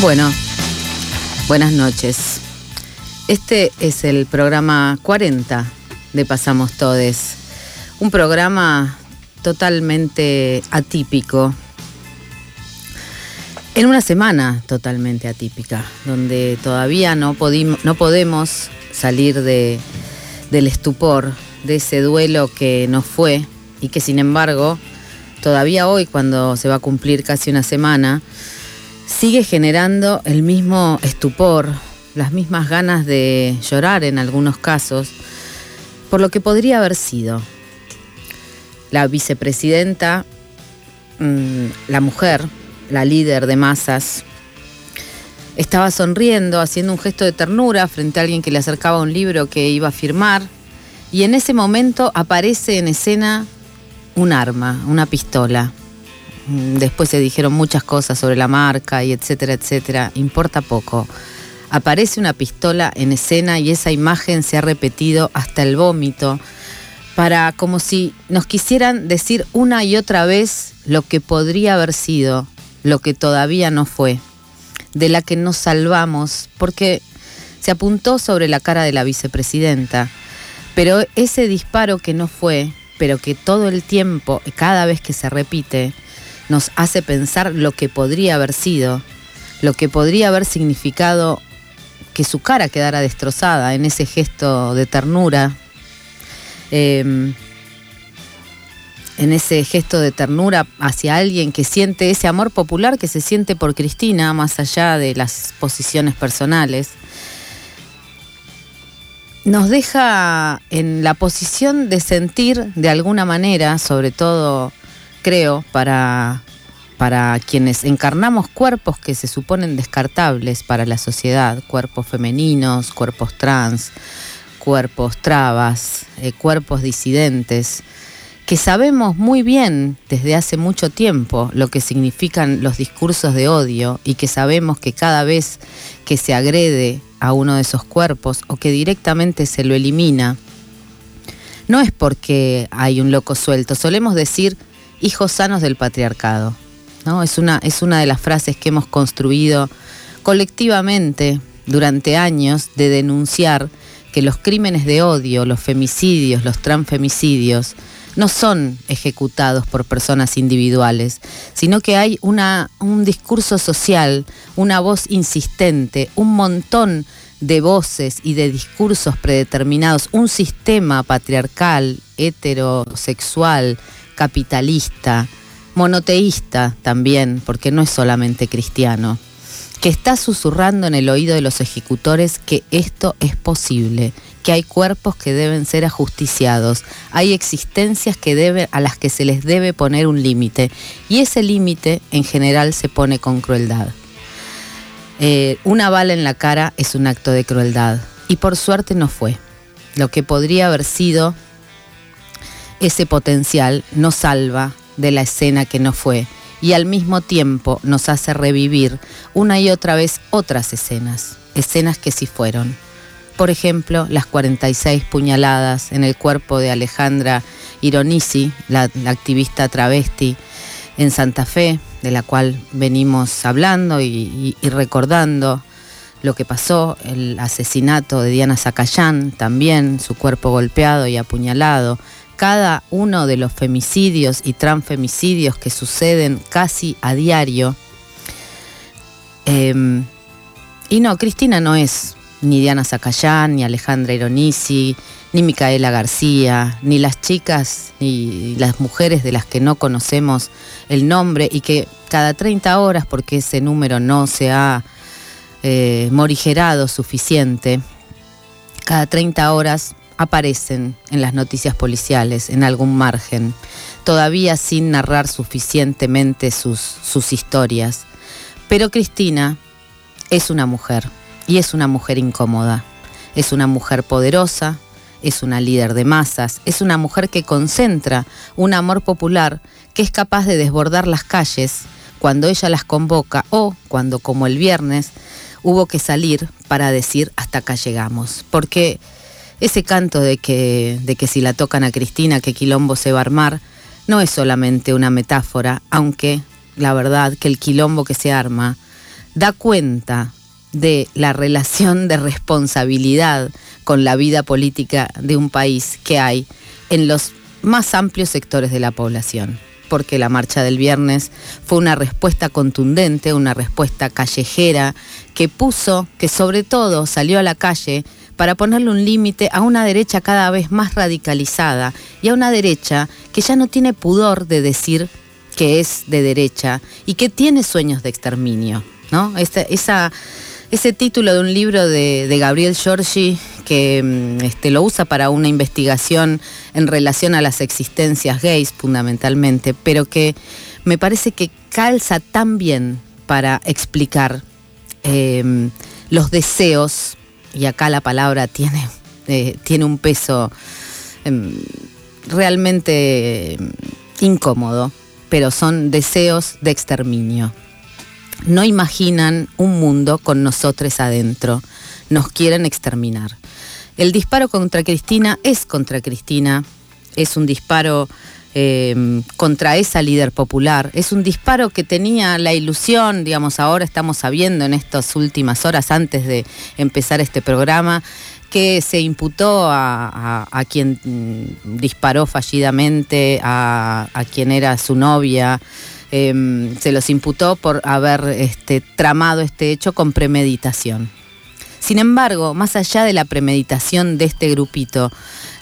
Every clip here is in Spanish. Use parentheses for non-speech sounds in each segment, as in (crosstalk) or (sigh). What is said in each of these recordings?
Bueno, buenas noches. Este es el programa 40 de Pasamos Todes. Un programa totalmente atípico. En una semana totalmente atípica, donde todavía no, no podemos salir de, del estupor, de ese duelo que nos fue y que sin embargo, todavía hoy, cuando se va a cumplir casi una semana, sigue generando el mismo estupor, las mismas ganas de llorar en algunos casos, por lo que podría haber sido. La vicepresidenta, mm, la mujer, la líder de masas, estaba sonriendo, haciendo un gesto de ternura frente a alguien que le acercaba un libro que iba a firmar, y en ese momento aparece en escena un arma, una pistola. Mm, después se dijeron muchas cosas sobre la marca y etcétera, etcétera. Importa poco. Aparece una pistola en escena y esa imagen se ha repetido hasta el vómito para como si nos quisieran decir una y otra vez lo que podría haber sido, lo que todavía no fue, de la que nos salvamos, porque se apuntó sobre la cara de la vicepresidenta, pero ese disparo que no fue, pero que todo el tiempo, cada vez que se repite, nos hace pensar lo que podría haber sido, lo que podría haber significado que su cara quedara destrozada en ese gesto de ternura, em, en ese gesto de ternura hacia alguien que siente ese amor popular que se siente por Cristina, más allá de las posiciones personales, nos deja en la posición de sentir de alguna manera, sobre todo creo, para, para quienes encarnamos cuerpos que se suponen descartables para la sociedad, cuerpos femeninos, cuerpos trans, cuerpos trabas, eh, cuerpos disidentes, que sabemos muy bien desde hace mucho tiempo lo que significan los discursos de odio y que sabemos que cada vez que se agrede a uno de esos cuerpos o que directamente se lo elimina, no es porque hay un loco suelto, solemos decir hijos sanos del patriarcado. ¿no? Es, una, es una de las frases que hemos construido colectivamente durante años de denunciar que los crímenes de odio, los femicidios, los transfemicidios, no son ejecutados por personas individuales, sino que hay una, un discurso social, una voz insistente, un montón de voces y de discursos predeterminados, un sistema patriarcal, heterosexual, capitalista, monoteísta también, porque no es solamente cristiano, que está susurrando en el oído de los ejecutores que esto es posible, que hay cuerpos que deben ser ajusticiados, hay existencias que a las que se les debe poner un límite, y ese límite en general se pone con crueldad. Eh, una bala en la cara es un acto de crueldad, y por suerte no fue. Lo que podría haber sido ese potencial nos salva de la escena que no fue y al mismo tiempo nos hace revivir una y otra vez otras escenas, escenas que sí fueron. Por ejemplo, las 46 puñaladas en el cuerpo de Alejandra Ironisi, la, activista travesti en Santa Fe, de la cual venimos hablando y, y recordando lo que pasó, el asesinato de Diana Zacayán, también su cuerpo golpeado y apuñalado, cada uno de los femicidios y transfemicidios que suceden casi a diario. Em, y no, Cristina no es ni Diana Zacayán, ni Alejandra Ironisi, ni Micaela García, ni las chicas, ni las mujeres de las que no conocemos el nombre y que cada 30 horas, porque ese número no se ha eh, morigerado suficiente, cada 30 horas aparecen en las noticias policiales, en algún margen, todavía sin narrar suficientemente sus, sus historias. Pero Cristina es una mujer y es una mujer incómoda. Es una mujer poderosa, es una líder de masas, es una mujer que concentra un amor popular que es capaz de desbordar las calles cuando ella las convoca o cuando, como el viernes, hubo que salir para decir hasta acá llegamos. Porque ese canto de que, de que si la tocan a Cristina, que quilombo se va a armar, no es solamente una metáfora, aunque la verdad que el quilombo que se arma da cuenta de la relación de responsabilidad con la vida política de un país que hay en los más amplios sectores de la población. Porque la marcha del viernes fue una respuesta contundente, una respuesta callejera, que puso, que sobre todo salió a la calle para ponerle un límite a una derecha cada vez más radicalizada y a una derecha que ya no tiene pudor de decir que es de derecha y que tiene sueños de exterminio. ¿no? ese título de un libro de, Gabriel Giorgi que mm, este, lo usa para una investigación en relación a las existencias gays fundamentalmente, pero que me parece que calza tan bien para explicar em, los deseos, y acá la palabra tiene, eh, tiene un peso em, realmente em, incómodo, pero son deseos de exterminio no imaginan un mundo con nosotros adentro. Nos quieren exterminar. El disparo contra Cristina es contra Cristina, es un disparo em, contra esa líder popular, es un disparo que tenía la ilusión, digamos, ahora estamos sabiendo en estas últimas horas antes de empezar este programa, que se imputó a, quien mm, disparó fallidamente, a, quien era su novia. Em, se los imputó por haber este, tramado este hecho con premeditación. Sin embargo, más allá de la premeditación de este grupito,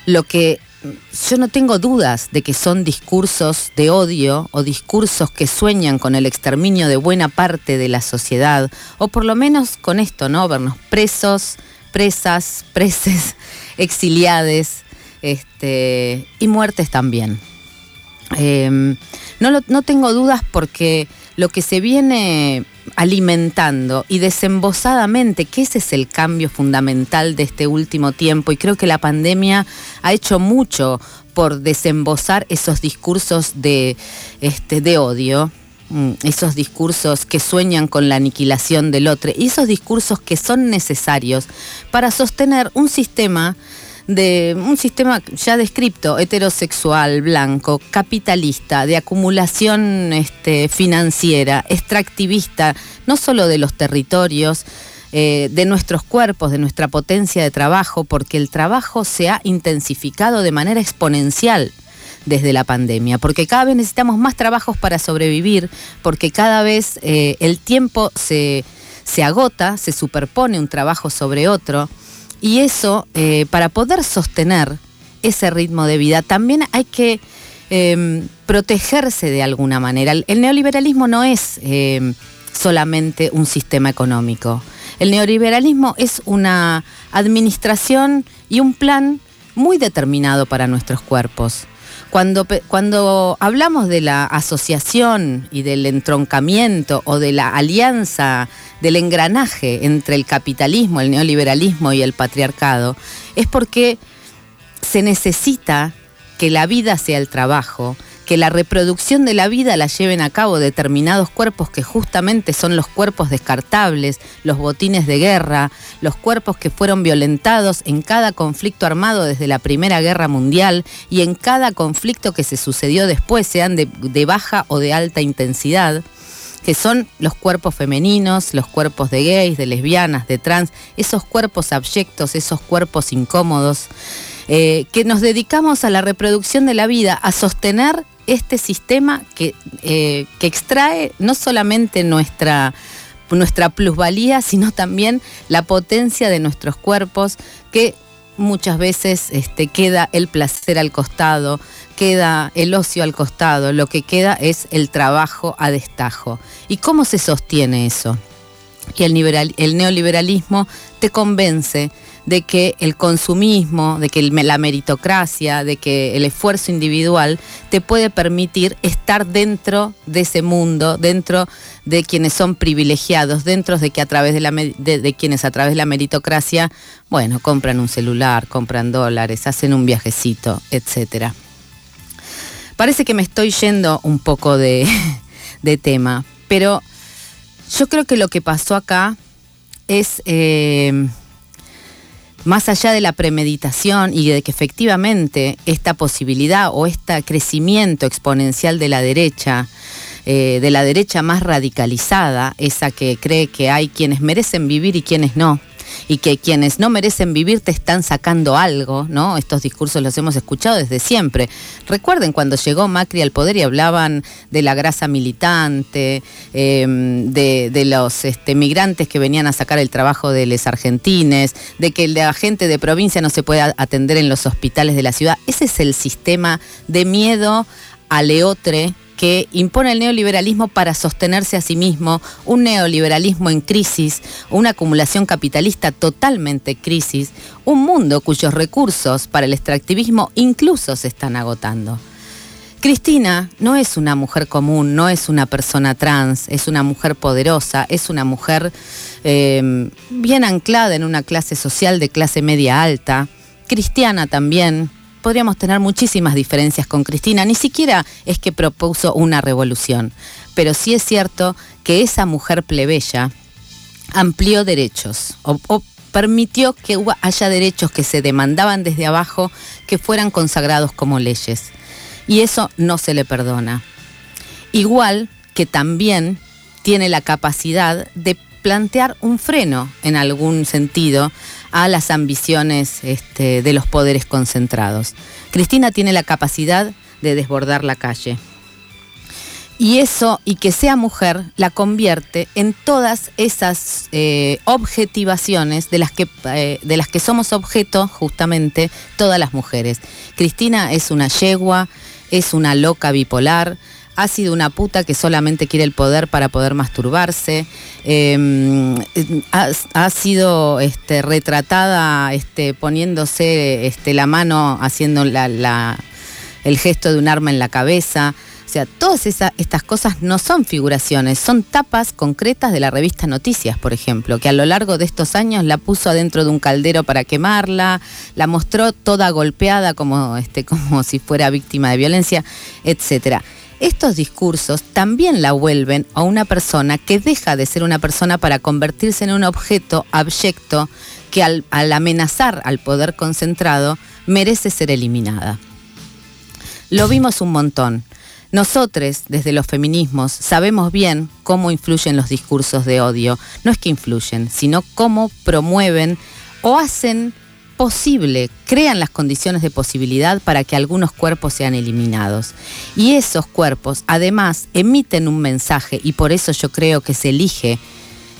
lo que yo no tengo dudas de que son discursos de odio o discursos que sueñan con el exterminio de buena parte de la sociedad, o por lo menos con esto, ¿no? Vernos presos, presas, (laughs) preses, exiliades este, y muertes también. Em, no, tengo dudas porque lo que se viene alimentando y desembosadamente, que ese es el cambio fundamental de este último tiempo, y creo que la pandemia ha hecho mucho por desembosar esos discursos de, este, de odio, mm, esos discursos que sueñan con la aniquilación del otro, y esos discursos que son necesarios para sostener un sistema de un sistema ya descripto, heterosexual, blanco, capitalista, de acumulación este, financiera, extractivista, no solo de los territorios, eh, de nuestros cuerpos, de nuestra potencia de trabajo, porque el trabajo se ha intensificado de manera exponencial desde la pandemia, porque cada vez necesitamos más trabajos para sobrevivir, porque cada vez eh, el tiempo se, se agota, se superpone un trabajo sobre otro. Y eso, eh, para poder sostener ese ritmo de vida, también hay que em, protegerse de alguna manera. El, neoliberalismo no es em, solamente un sistema económico. El neoliberalismo es una administración y un plan muy determinado para nuestros cuerpos. Cuando, cuando, hablamos de la asociación y del entroncamiento o de la alianza del engranaje entre el capitalismo, el neoliberalismo y el patriarcado, es porque se necesita que la vida sea el trabajo, que la reproducción de la vida la lleven a cabo determinados cuerpos que justamente son los cuerpos descartables, los botines de guerra, los cuerpos que fueron violentados en cada conflicto armado desde la Primera Guerra Mundial y en cada conflicto que se sucedió después, sean de, baja o de alta intensidad que son los cuerpos femeninos, los cuerpos de gays, de lesbianas, de trans, esos cuerpos abyectos, esos cuerpos incómodos, eh, que nos dedicamos a la reproducción de la vida, a sostener este sistema que, eh, que extrae no solamente nuestra nuestra plusvalía, sino también la potencia de nuestros cuerpos que muchas veces este, queda el placer al costado, queda el ocio al costado, lo que queda es el trabajo a destajo. ¿Y cómo se sostiene eso? Que el, el neoliberalismo te convence de que el consumismo, de que la meritocracia, de que el esfuerzo individual te puede permitir estar dentro de ese mundo, dentro de quienes son privilegiados, dentro de que a través de, de, quienes a través de la meritocracia, bueno, compran un celular, compran dólares, hacen un viajecito, etcétera. Parece que me estoy yendo un poco de, (laughs) tema, pero yo creo que lo que pasó acá es eh, más allá de la premeditación y de que efectivamente esta posibilidad o este crecimiento exponencial de la derecha eh, de la derecha más radicalizada, esa que cree que hay quienes merecen vivir y quienes no y que quienes no merecen vivir te están sacando algo, ¿no? Estos discursos los hemos escuchado desde siempre. Recuerden cuando llegó Macri al poder y hablaban de la grasa militante, em, de, los este, migrantes que venían a sacar el trabajo de los argentines, de que la gente de provincia no se puede atender en los hospitales de la ciudad. Ese es el sistema de miedo a leotre que impone el neoliberalismo para sostenerse a sí mismo, un neoliberalismo en crisis, una acumulación capitalista totalmente crisis, un mundo cuyos recursos para el extractivismo incluso se están agotando. Cristina no es una mujer común, no es una persona trans, es una mujer poderosa, es una mujer eh, bien anclada en una clase social de clase media alta, cristiana también, podríamos tener muchísimas diferencias con Cristina, ni siquiera es que propuso una revolución, pero sí es cierto que esa mujer plebeya amplió derechos o, permitió que haya derechos que se demandaban desde abajo que fueran consagrados como leyes. Y eso no se le perdona. Igual que también tiene la capacidad de plantear un freno en algún sentido a las ambiciones este, de los poderes concentrados. Cristina tiene la capacidad de desbordar la calle. Y eso, y que sea mujer, la convierte en todas esas eh, objetivaciones de las, que, eh, de las que somos objeto justamente todas las mujeres. Cristina es una yegua, es una loca bipolar, ha sido una puta que solamente quiere el poder para poder masturbarse, em, ha, sido este, retratada este, poniéndose este, la mano, haciendo el gesto de un arma en la cabeza. O sea, todas estas cosas no son figuraciones, son tapas concretas de la revista Noticias, por ejemplo, que a lo largo de estos años la puso adentro de un caldero para quemarla, la mostró toda golpeada como, como si fuera víctima de violencia, etcétera estos discursos también la vuelven a una persona que deja de ser una persona para convertirse en un objeto abyecto que al, amenazar al poder concentrado merece ser eliminada. Lo vimos un montón. Nosotros, desde los feminismos, sabemos bien cómo influyen los discursos de odio. No es que influyen, sino cómo promueven o hacen posible, crean las condiciones de posibilidad para que algunos cuerpos sean eliminados. Y esos cuerpos además emiten un mensaje y por eso yo creo que se elige,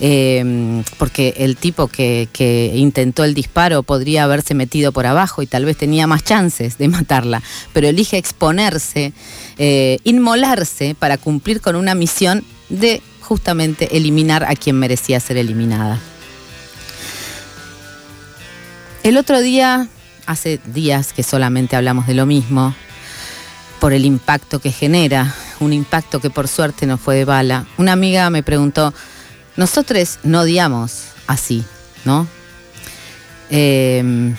em, porque el tipo que, intentó el disparo podría haberse metido por abajo y tal vez tenía más chances de matarla, pero elige exponerse, eh, inmolarse para cumplir con una misión de justamente eliminar a quien merecía ser eliminada. El otro día, hace días que solamente hablamos de lo mismo, por el impacto que genera, un impacto que por suerte no fue de bala, una amiga me preguntó, nosotros no odiamos así, ¿no? Em,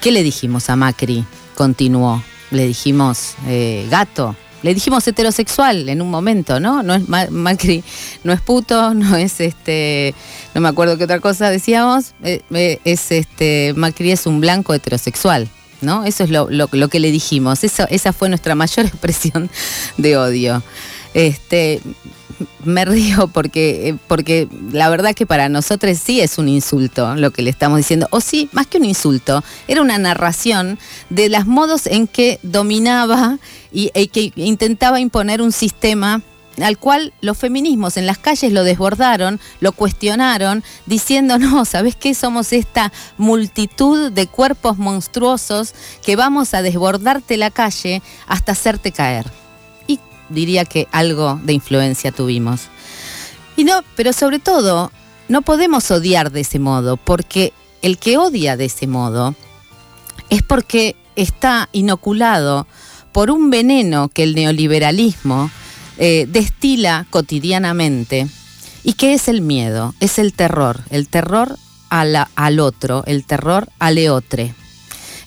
¿Qué le dijimos a Macri? Continuó. Le dijimos, eh, gato, le dijimos heterosexual en un momento, ¿no? No es Macri, no es puto, (laughs) no es este, no me acuerdo qué otra cosa decíamos, eh, eh, es este, Macri es un blanco heterosexual, ¿no? Eso es lo, que le dijimos, Eso, esa fue nuestra mayor (laughs) expresión de odio. Este, me río porque, eh, porque la verdad que para nosotros sí es un insulto lo que le estamos diciendo. O sí, más que un insulto, era una narración de los modos en que dominaba y, que intentaba imponer un sistema al cual los feminismos en las calles lo desbordaron, lo cuestionaron, diciendo, no, ¿sabes qué? Somos esta multitud de cuerpos monstruosos que vamos a desbordarte la calle hasta hacerte caer diría que algo de influencia tuvimos. Y no, pero sobre todo, no podemos odiar de ese modo, porque el que odia de ese modo es porque está inoculado por un veneno que el neoliberalismo eh, destila cotidianamente y que es el miedo, es el terror, el terror al otro, el terror al eotre.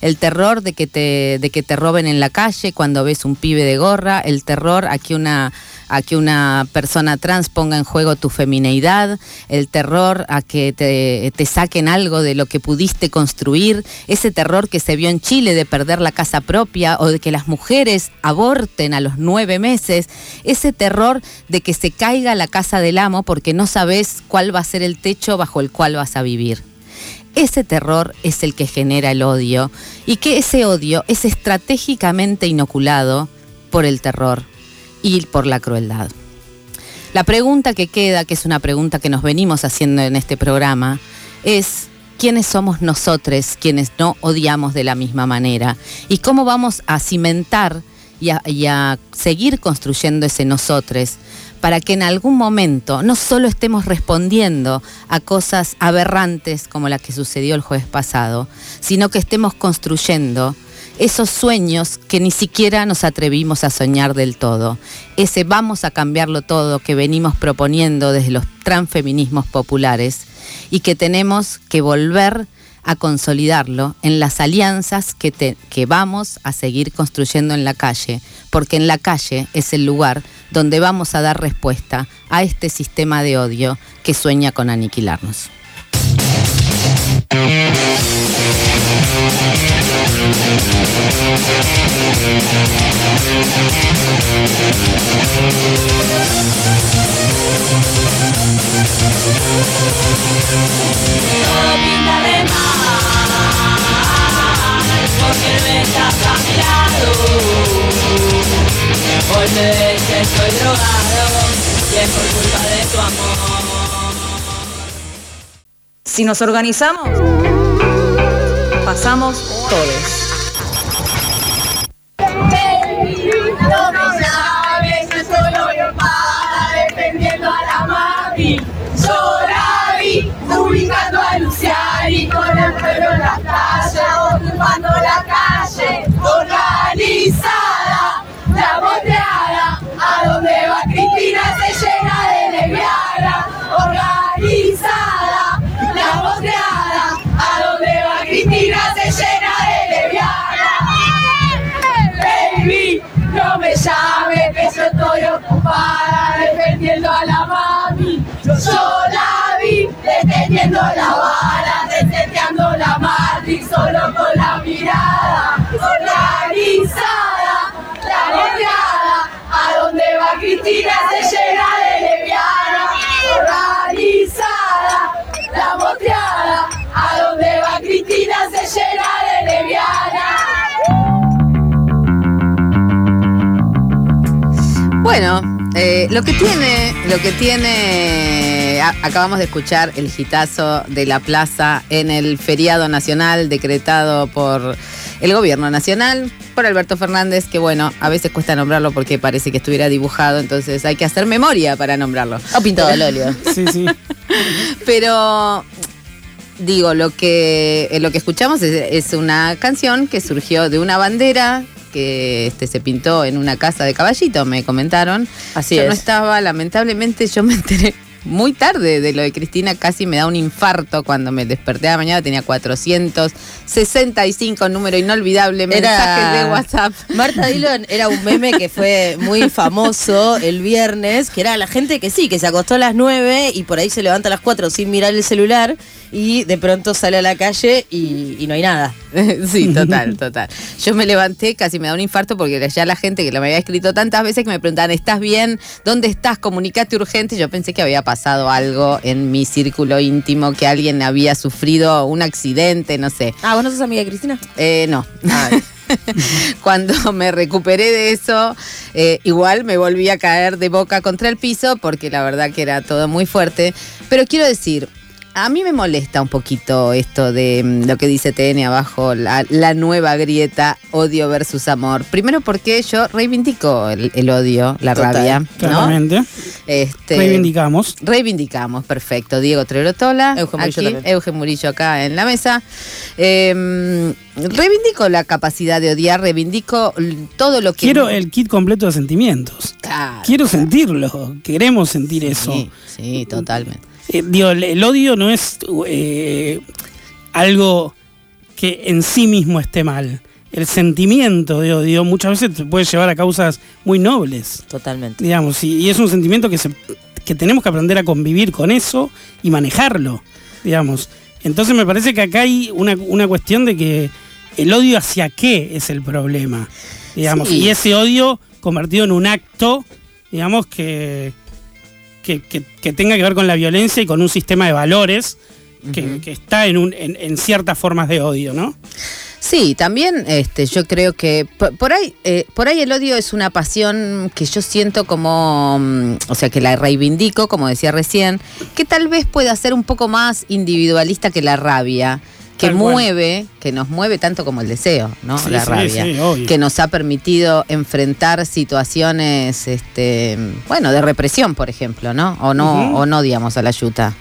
El terror de que te, de que te roben en la calle cuando ves un pibe de gorra, el terror a que una a que una persona trans ponga en juego tu femineidad, el terror a que te, te, saquen algo de lo que pudiste construir, ese terror que se vio en Chile de perder la casa propia o de que las mujeres aborten a los nueve meses, ese terror de que se caiga la casa del amo porque no sabes cuál va a ser el techo bajo el cual vas a vivir. Ese terror es el que genera el odio y que ese odio es estratégicamente inoculado por el terror y por la crueldad. La pregunta que queda, que es una pregunta que nos venimos haciendo en este programa, es quiénes somos nosotros quienes no odiamos de la misma manera y cómo vamos a cimentar y a, seguir construyendo ese nosotros para que en algún momento no solo estemos respondiendo a cosas aberrantes como la que sucedió el jueves pasado, sino que estemos construyendo esos sueños que ni siquiera nos atrevimos a soñar del todo. Ese vamos a cambiarlo todo que venimos proponiendo desde los transfeminismos populares y que tenemos que volver a consolidarlo en las alianzas que, que vamos a seguir construyendo en la calle, porque en la calle es el lugar donde vamos a dar respuesta a este sistema de odio que sueña con aniquilarnos. Si nos organizamos, pasamos todos. Estoy ocupada defendiendo a la mami. Yo la vi deteniendo la bala, deseteando la Matrix solo con la mirada. Organizada, la boteada, a donde va Cristina se llena de lesbiana. Organizada, la boteada, a donde va Cristina se llena de lesbiana. Bueno, eh, lo que tiene, lo que tiene, a- acabamos de escuchar el gitazo de la plaza en el feriado nacional decretado por el gobierno nacional, por Alberto Fernández, que bueno, a veces cuesta nombrarlo porque parece que estuviera dibujado, entonces hay que hacer memoria para nombrarlo. O pintado al óleo. (laughs) Sí, sí. Pero digo, lo que, eh, lo que escuchamos es, es una canción que surgió de una bandera que este, se pintó en una casa de caballito, me comentaron. Así yo no es. estaba, lamentablemente, yo me enteré muy tarde de lo de Cristina, casi me da un infarto cuando me desperté a la mañana, tenía 465 número inolvidable, mensajes de WhatsApp. Marta Dillon era un meme que fue muy famoso el viernes, que era la gente que sí, que se acostó a las 9 y por ahí se levanta a las 4 sin mirar el celular y de pronto sale a la calle y, y no hay nada. (laughs) sí, total, total. Yo me levanté, casi me da un infarto porque ya la gente que lo me había escrito tantas veces que me preguntaban, ¿estás bien? ¿Dónde estás? Comunicate urgente. Yo pensé que había pasado algo en mi círculo íntimo, que alguien había sufrido un accidente, no sé. Ah, ¿vos no sos amiga de Cristina? Eh, no. (laughs) Cuando me recuperé de eso, eh, igual me volví a caer de boca contra el piso porque la verdad que era todo muy fuerte. Pero quiero decir, a mí me molesta un poquito esto de mm, lo que dice TN abajo, la, la nueva grieta odio versus amor. Primero porque yo reivindico el, el odio, la Total, rabia, ¿no? Claramente. Este, Reivindicamos. Reivindicamos, perfecto. Diego Trerotola, Eugen Murillo aquí, también. Eugen Murillo acá en la mesa. Eh, reivindico la capacidad de odiar, reivindico todo lo que. Quiero el kit completo de sentimientos. Claro. Quiero sentirlo. Queremos sentir eso. Sí, sí, totalmente. Eh, digo, el, el odio no es eh, algo que en sí mismo esté mal. el sentimiento de odio muchas veces te puede llevar a causas muy nobles, Totalmente. digamos, y, y es un sentimiento que, se, que tenemos que aprender a convivir con eso y manejarlo, digamos. Entonces me parece que acá hay una, una cuestión de que el odio hacia qué es el problema, digamos, Sí. y ese odio convertido en un acto, digamos, que, que, que- que tenga que ver con la violencia y con un sistema de valores que, que está en, un, en, en ciertas formas de odio, ¿no? Sí, también este, yo creo que por, por ahí, eh, por ahí el odio es una pasión que yo siento como, mm, o sea, que la reivindico, como decía recién, que tal vez pueda ser un poco más individualista que la rabia, que Tal cual. mueve, que nos mueve tanto como el deseo, ¿no? Sí, la sí, rabia, sí, que nos ha permitido enfrentar situaciones, este, bueno, de represión, por ejemplo, ¿no? O no, o no odiamos a la yuta.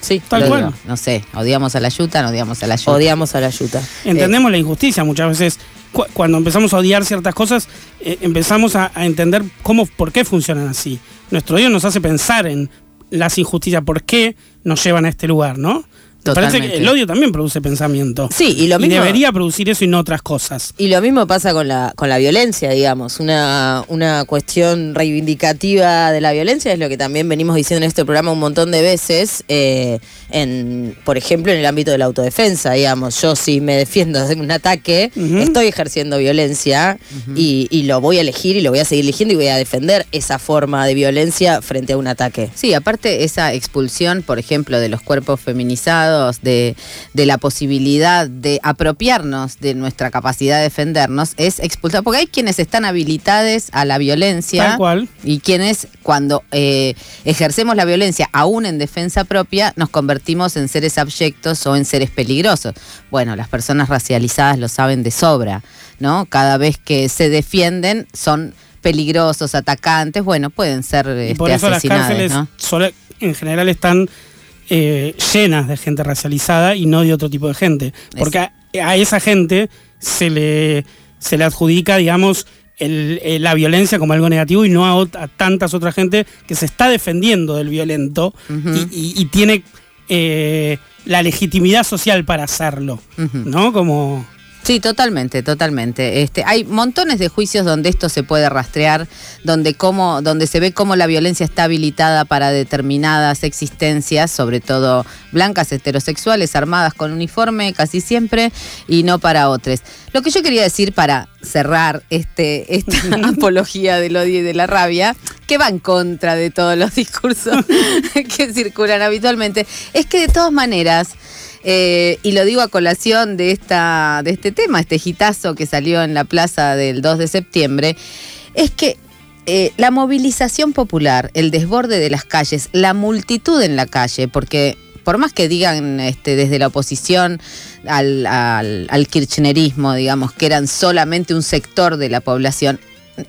Sí, Tal Lo cual. digo, no sé, odiamos a la yuta, no odiamos a la yuta. odiamos a la yuta. Entendemos la injusticia muchas veces. cu- cuando empezamos a odiar ciertas cosas, eh, empezamos a, a entender cómo, por qué funcionan así. Nuestro odio nos hace pensar en las injusticias, por qué nos llevan a este lugar, ¿no? Me parece Totalmente. que el odio también produce pensamiento. Sí, y lo mismo- debería producir eso y no otras cosas. Y lo mismo pasa con la, con la violencia, digamos. Una, una cuestión reivindicativa de la violencia es lo que también venimos diciendo en este programa un montón de veces, eh, en, por ejemplo, en el ámbito de la autodefensa, digamos. Yo si me defiendo de un ataque, estoy ejerciendo violencia y, y lo voy a elegir y lo voy a seguir eligiendo y voy a defender esa forma de violencia frente a un ataque. Sí, aparte esa expulsión, por ejemplo, de los cuerpos feminizados, de, de la posibilidad de apropiarnos de nuestra capacidad de defendernos, es expulsar, porque hay quienes están habilitados a la violencia Tal cual. y quienes cuando eh, ejercemos la violencia aún en defensa propia nos convertimos en seres abyectos o en seres peligrosos. Bueno, las personas racializadas lo saben de sobra, ¿no? Cada vez que se defienden son peligrosos, atacantes, bueno, pueden ser este, por eso las asesinados, cárceles ¿no? solo- en general están eh, llenas de gente racializada y no de otro tipo de gente. Porque a, a esa gente se le, se le adjudica, digamos, el- eh, la violencia como algo negativo y no a, ot- a tantas otras gente que se está defendiendo del violento y, y- y tiene eh, la legitimidad social para hacerlo. ¿No? Como. Sí, totalmente, totalmente. Este, hay montones de juicios donde esto se puede rastrear, donde cómo, donde se ve cómo la violencia está habilitada para determinadas existencias, sobre todo blancas, heterosexuales, armadas con uniforme, casi siempre, y no para otras. Lo que yo quería decir para cerrar este, esta (laughs) apología del odio y de la rabia, que va en contra de todos los discursos (laughs) que circulan habitualmente, es que de todas maneras, eh, y lo digo a colación de, esta, de este tema, este gitazo que salió en la plaza del 2 de septiembre, es que eh, la movilización popular, el desborde de las calles, la multitud en la calle, porque por más que digan este, desde la oposición al kirchnerismo, digamos, que eran solamente un sector de la población,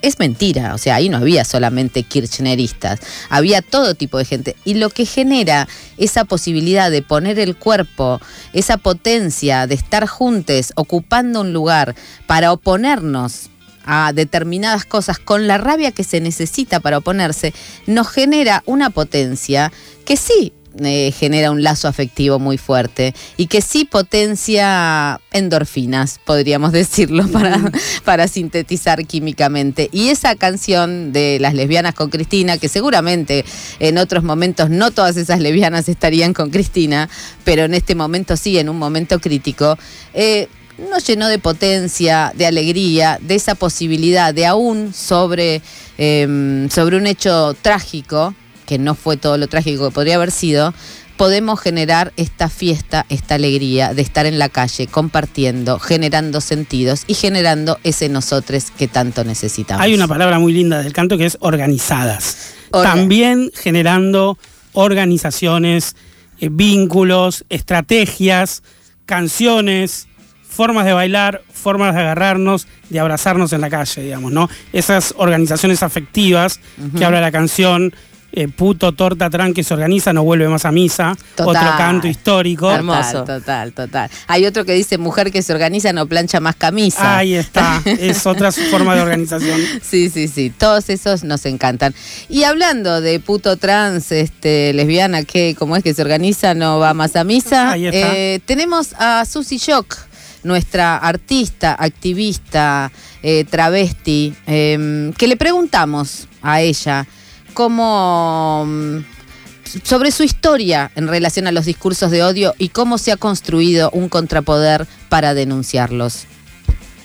es mentira, o sea, ahí no había solamente kirchneristas, había todo tipo de gente. Y lo que genera esa posibilidad de poner el cuerpo, esa potencia de estar juntos, ocupando un lugar para oponernos a determinadas cosas con la rabia que se necesita para oponerse, nos genera una potencia que sí eh, genera un lazo afectivo muy fuerte y que sí potencia endorfinas, podríamos (laughs) decirlo, para, para sintetizar químicamente. Y esa canción de las lesbianas con Cristina, que seguramente en otros momentos no todas esas lesbianas estarían con Cristina, pero en este momento sí, en un momento crítico, eh, nos llenó de potencia, de alegría, de esa posibilidad de aún sobre, eh, sobre un hecho trágico, que no fue todo lo trágico que podría haber sido, podemos generar esta fiesta, esta alegría de estar en la calle compartiendo, generando sentidos y generando ese nosotros que tanto necesitamos. Hay una palabra muy linda del canto que es organizadas. Orga- También generando organizaciones, eh, vínculos, estrategias, canciones, formas de bailar, formas de agarrarnos, de abrazarnos en la calle, digamos, ¿no? Esas organizaciones afectivas que habla la canción, eh, puto, torta, tranque, se organiza, no vuelve más a misa, Total. otro canto histórico. Hermoso. Total, total, total. Hay otro que dice mujer que se organiza no plancha más camisa. Ahí está, (laughs) es otra forma de organización. Sí, sí, sí, todos esos nos encantan. Y hablando de puto trans, este, lesbiana, que como es que se organiza, no va más a misa, Ahí está. eh, tenemos a Susy Shock, nuestra artista, activista, eh, travesti, em, que le preguntamos a ella cómo mm, sobre su historia en relación a los discursos de odio y cómo se ha construido un contrapoder para denunciarlos.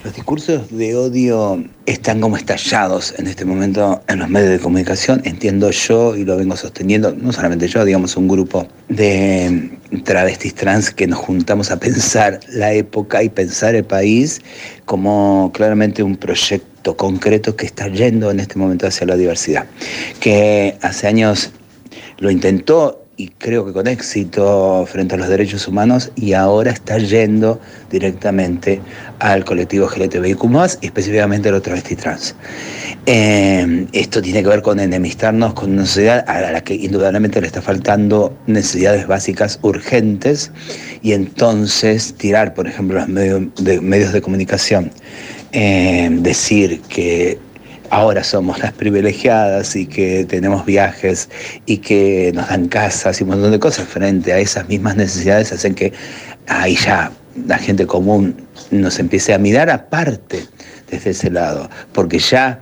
Los discursos de odio están como estallados en este momento en los medios de comunicación, entiendo yo y lo vengo sosteniendo, no solamente yo, digamos un grupo de travestis trans que nos juntamos a pensar la época y pensar el país como claramente un proyecto concreto que está yendo en este momento hacia la diversidad, que hace años lo intentó y creo que con éxito frente a los derechos humanos y ahora está yendo directamente al colectivo LGTBIQ+, y específicamente a los travestis trans. Eh, esto tiene que ver con enemistarnos con una sociedad a la que indudablemente le está faltando necesidades básicas urgentes y entonces tirar, por ejemplo, los medios de, medios de comunicación, eh, decir que ahora somos las privilegiadas y que tenemos viajes y que nos dan casas y un montón de cosas frente a esas mismas necesidades hacen que ahí ya la gente común nos empiece a mirar aparte desde ese lado, porque ya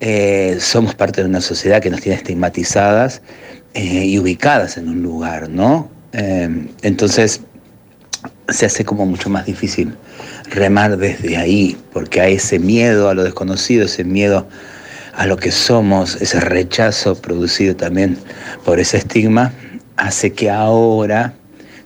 eh, somos parte de una sociedad que nos tiene estigmatizadas eh, y ubicadas en un lugar, ¿no? Eh, entonces se hace como mucho más difícil remar desde ahí, porque hay ese miedo a lo desconocido, ese miedo a lo que somos, ese rechazo producido también por ese estigma, hace que ahora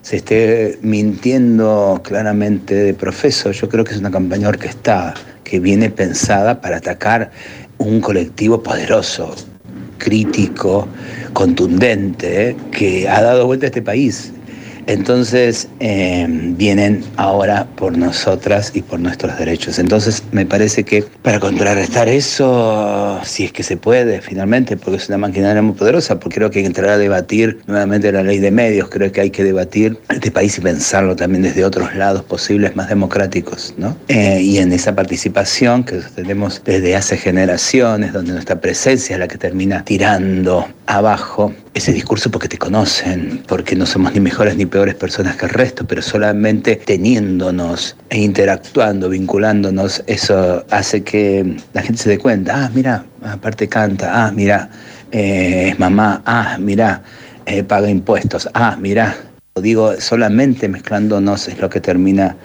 se esté mintiendo claramente de profeso. Yo creo que es una campaña orquestada que viene pensada para atacar un colectivo poderoso, crítico, contundente, que ha dado vuelta a este país entonces eh, vienen ahora por nosotras y por nuestros derechos. Entonces me parece que para contrarrestar eso, si es que se puede finalmente, porque es una maquinaria muy poderosa, porque creo que hay que entrar a debatir nuevamente la ley de medios, creo que hay que debatir este país y pensarlo también desde otros lados posibles más democráticos, ¿no? Eh, y en esa participación que tenemos desde hace generaciones, donde nuestra presencia es la que termina tirando abajo ese discurso porque te conocen, porque no somos ni mejores ni peores personas que el resto, pero solamente teniéndonos e interactuando, vinculándonos, eso hace que la gente se dé cuenta, ah, mira, aparte canta, ah, mira, eh, es mamá, ah, mira, eh, paga impuestos, ah, mira, digo, solamente mezclándonos es lo que termina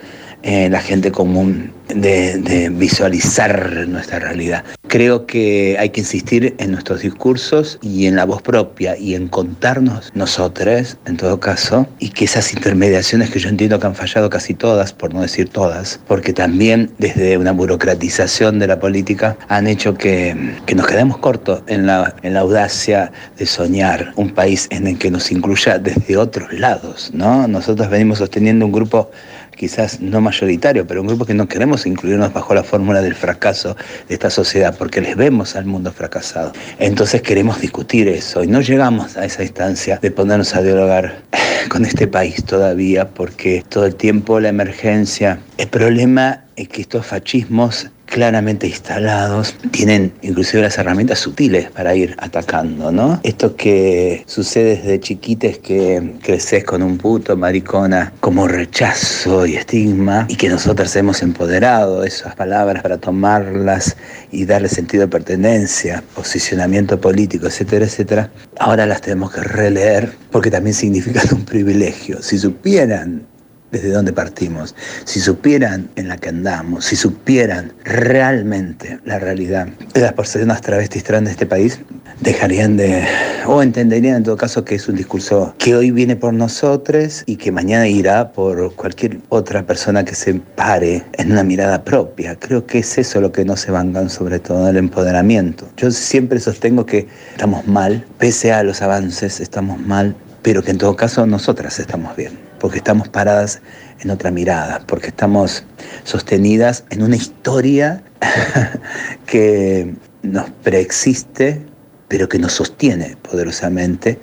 eh, la gente común de, visualizar nuestra realidad. Creo que hay que insistir en nuestros discursos y en la voz propia y en contarnos nosotros, en todo caso, y que esas intermediaciones que yo entiendo que han fallado casi todas, por no decir todas, porque también desde una burocratización de la política han hecho que, nos quedemos cortos en la, en la audacia de soñar un país en el que nos incluya desde otros lados, ¿no? Nosotros venimos sosteniendo un grupo quizás no mayoritario, pero un grupo que no queremos incluirnos bajo la fórmula del fracaso de esta sociedad, porque les vemos al mundo fracasado. Entonces queremos discutir eso y no llegamos a esa instancia de ponernos a dialogar con este país todavía, porque todo el tiempo la emergencia, el problema es que estos fascismos claramente instalados, tienen inclusive las herramientas sutiles para ir atacando, ¿no? Esto que sucede desde chiquites que creces con un puto maricona como rechazo y estigma y que nosotros hemos empoderado esas palabras para tomarlas y darle sentido de pertenencia, posicionamiento político, etcétera, etcétera, ahora las tenemos que releer porque también significan un privilegio. Si supieran desde dónde partimos, si supieran en la que andamos, si supieran realmente la realidad de las personas travestis trans de este país, dejarían de, o entenderían en todo caso que es un discurso que hoy viene por nosotros y que mañana irá por cualquier otra persona que se pare en una mirada propia. Creo que es eso lo que no se vangan sobre todo el empoderamiento. Yo siempre sostengo que estamos mal, pese a los avances, estamos mal, pero que en todo caso nosotras estamos bien porque estamos paradas en otra mirada, porque estamos sostenidas en una historia (laughs) que nos preexiste, pero que nos sostiene poderosamente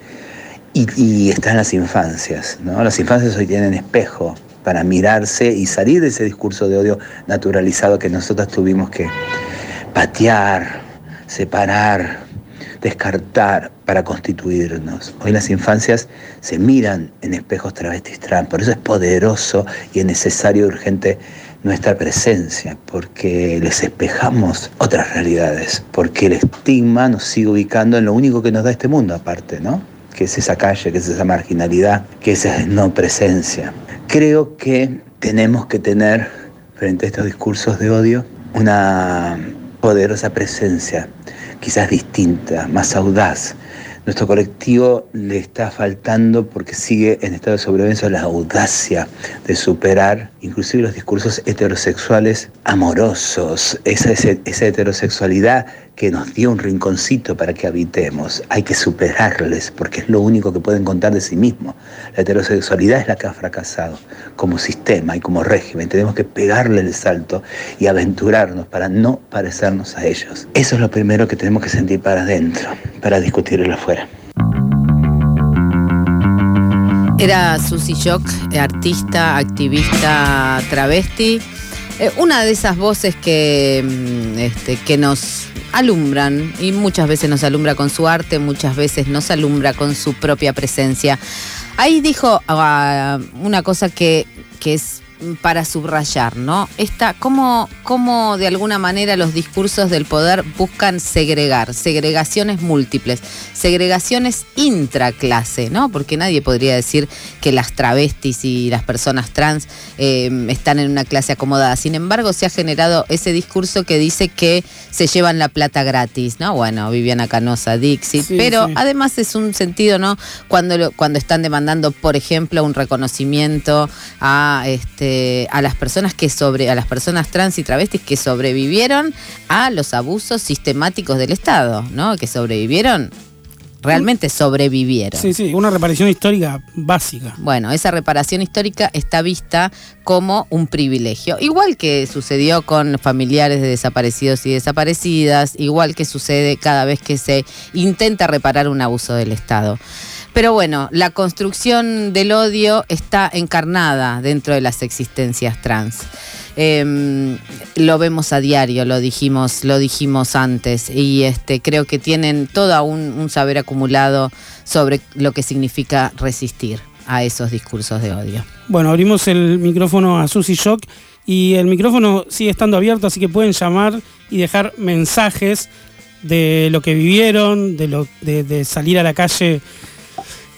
y, está en las infancias. ¿no? Las infancias hoy tienen espejo para mirarse y salir de ese discurso de odio naturalizado que nosotros tuvimos que patear, separar, descartar para constituirnos. Hoy las infancias se miran en espejos travestis trans, por eso es poderoso y es necesario y urgente nuestra presencia, porque les espejamos otras realidades, porque el estigma nos sigue ubicando en lo único que nos da este mundo aparte, ¿no? Que es esa calle, que es esa marginalidad, que es esa no presencia. Creo que tenemos que tener, frente a estos discursos de odio, una poderosa presencia, quizás distinta, más audaz, nuestro colectivo le está faltando porque sigue en estado de sobrevivencia la audacia de superar inclusive los discursos heterosexuales amorosos, esa, esa heterosexualidad que nos dio un rinconcito para que habitemos. Hay que superarles porque es lo único que pueden contar de sí mismos. La heterosexualidad es la que ha fracasado como sistema y como régimen. Tenemos que pegarle el salto y aventurarnos para no parecernos a ellos. Eso es lo primero que tenemos que sentir para adentro, para discutirlo afuera. Era Susy Shock, artista, activista, travesti. Eh, una de esas voces que, mm, este, que nos alumbran y muchas veces nos alumbra con su arte, muchas veces nos alumbra con su propia presencia. Ahí dijo ah, una cosa que, que es para subrayar, ¿no? Esta, cómo, cómo de alguna manera los discursos del poder buscan segregar, segregaciones múltiples, segregaciones intraclase, ¿no? Porque nadie podría decir que las travestis y las personas trans eh, están en una clase acomodada. Sin embargo, se ha generado ese discurso que dice que se llevan la plata gratis, ¿no? Bueno, Viviana Canosa, Dixit, pero además es un sentido, ¿no? Cuando, cuando están demandando, por ejemplo, un reconocimiento a este eh, a las personas que sobre, a las personas trans y travestis que sobrevivieron a los abusos sistemáticos del Estado, ¿no? Que sobrevivieron realmente sobrevivieron. Sí, sí, una reparación histórica básica. Bueno, esa reparación histórica está vista como un privilegio, igual que sucedió con familiares de desaparecidos y desaparecidas, igual que sucede cada vez que se intenta reparar un abuso del Estado. Pero bueno, la construcción del odio está encarnada dentro de las existencias trans. Em, lo vemos a diario, lo dijimos, lo dijimos antes, y este creo que tienen todo un, saber acumulado sobre lo que significa resistir a esos discursos de odio. Bueno, abrimos el micrófono a Susy Shock y el micrófono sigue estando abierto, así que pueden llamar y dejar mensajes de lo que vivieron, de salir a la calle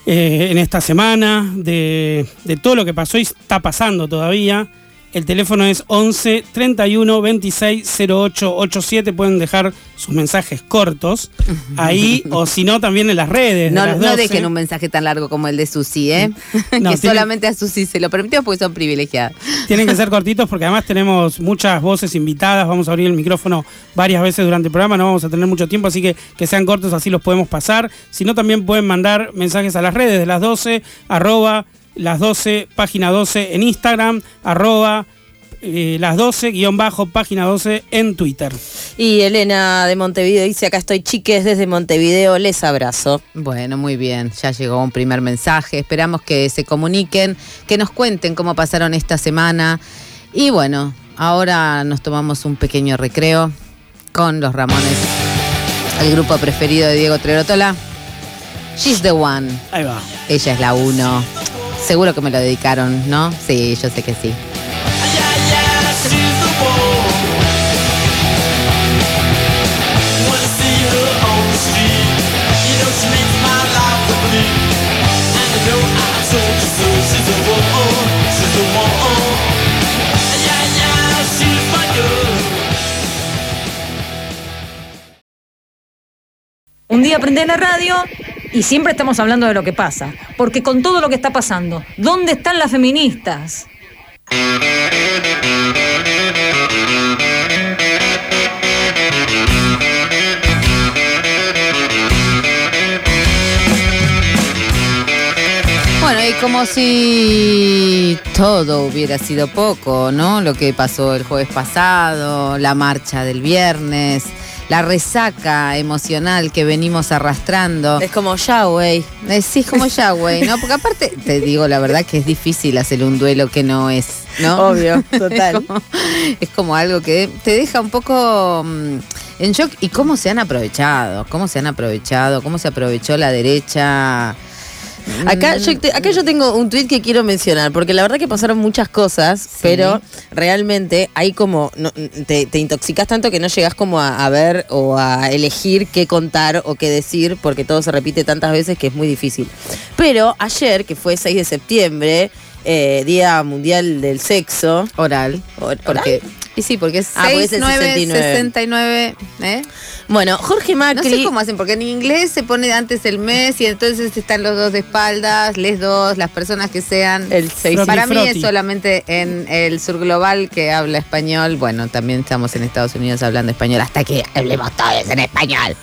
eh, en esta semana, de, de todo lo que pasó y está pasando todavía. El teléfono es 11 31 26 08 87. Pueden dejar sus mensajes cortos ahí o si no también en las redes. No, no dejen un mensaje tan largo como el de Susi, ¿eh? (laughs) que solamente a Susi se lo permitió porque son privilegiados. Tienen que ser (laughs) cortitos porque además tenemos muchas voces invitadas. Vamos a abrir el micrófono varias veces durante el programa. No vamos a tener mucho tiempo, así que que sean cortos, así los podemos pasar. Si no, también pueden mandar mensajes a las redes de las 12, arroba las 12, página 12 en Instagram, arroba eh, las 12, guion bajo, página 12 en Twitter. Y Elena de Montevideo dice, acá estoy chiques desde Montevideo, les abrazo. Bueno, muy bien, ya llegó un primer mensaje, esperamos que se comuniquen, que nos cuenten cómo pasaron esta semana. Y bueno, ahora nos tomamos un pequeño recreo con los Ramones, el grupo preferido de Diego Trerotola. She's the one. Ahí va. Ella es la uno. Seguro que me lo dedicaron, ¿no? Sí, yo sé que sí. Un día prendés la radio y siempre estamos hablando de lo que pasa. Porque con todo lo que está pasando, ¿dónde están las feministas? Bueno, y como si todo hubiera sido poco, ¿no? Lo que pasó el jueves pasado, la marcha del viernes, la resaca emocional que venimos arrastrando. Es como Yahweh. Eh, sí, es como Yahweh, ¿no? Porque aparte, te digo la verdad que es difícil hacer un duelo que no es, ¿no? Obvio, (laughs) total. es, como, algo que te deja un poco mm, en shock. ¿Y cómo se han aprovechado? ¿Cómo se han aprovechado? ¿Cómo se aprovechó la derecha? Acá yo, te- acá yo tengo un tweet que quiero mencionar, porque la verdad que pasaron muchas cosas, pero realmente hay como, no, te, te intoxicas tanto que no llegas como a, a ver o a elegir qué contar o qué decir, porque todo se repite tantas veces que es muy difícil. Pero ayer, que fue 6 de septiembre, eh, Día Mundial del Sexo, Oral. Or- Porque, y sí, porque es Ah, porque es 6, el 9, 69. 69, ¿eh? Bueno, Jorge No Macri... sé cómo hacen, porque en inglés se pone antes el mes y entonces están los dos de espaldas, les dos, las personas que sean. El Para mí es solamente en el sur global que habla español. Bueno, también estamos en Estados Unidos hablando español hasta que hablemos todos en español.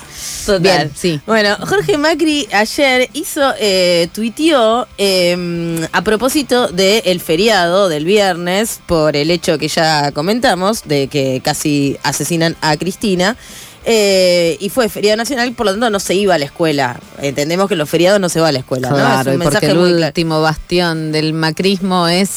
Total. Bien, sí. Bueno, Jorge Macri ayer hizo, eh, tuiteó eh, a propósito del feriado del viernes, por el hecho que ya comentamos, de que casi asesinan a Cristina. Eh, y fue feriado nacional, por lo tanto no se iba a la escuela. Entendemos que los feriados no se va a la escuela, ¿no? Claro, Es y un porque mensaje el muy claro. último bastión del macrismo es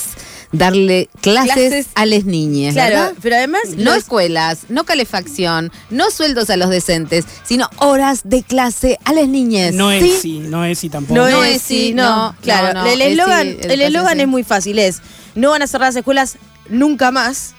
darle clases, Clases. a las niñas. Claro, ¿verdad? pero además No los- escuelas, no calefacción, no sueldos a los decentes, sino horas de clase a las niñas. No ¿sí? es sí, no es sí tampoco. No, No es es sí, no. no, claro, no, no, el es sí, eslogan el sí. es muy fácil, es no van a cerrar las escuelas nunca más.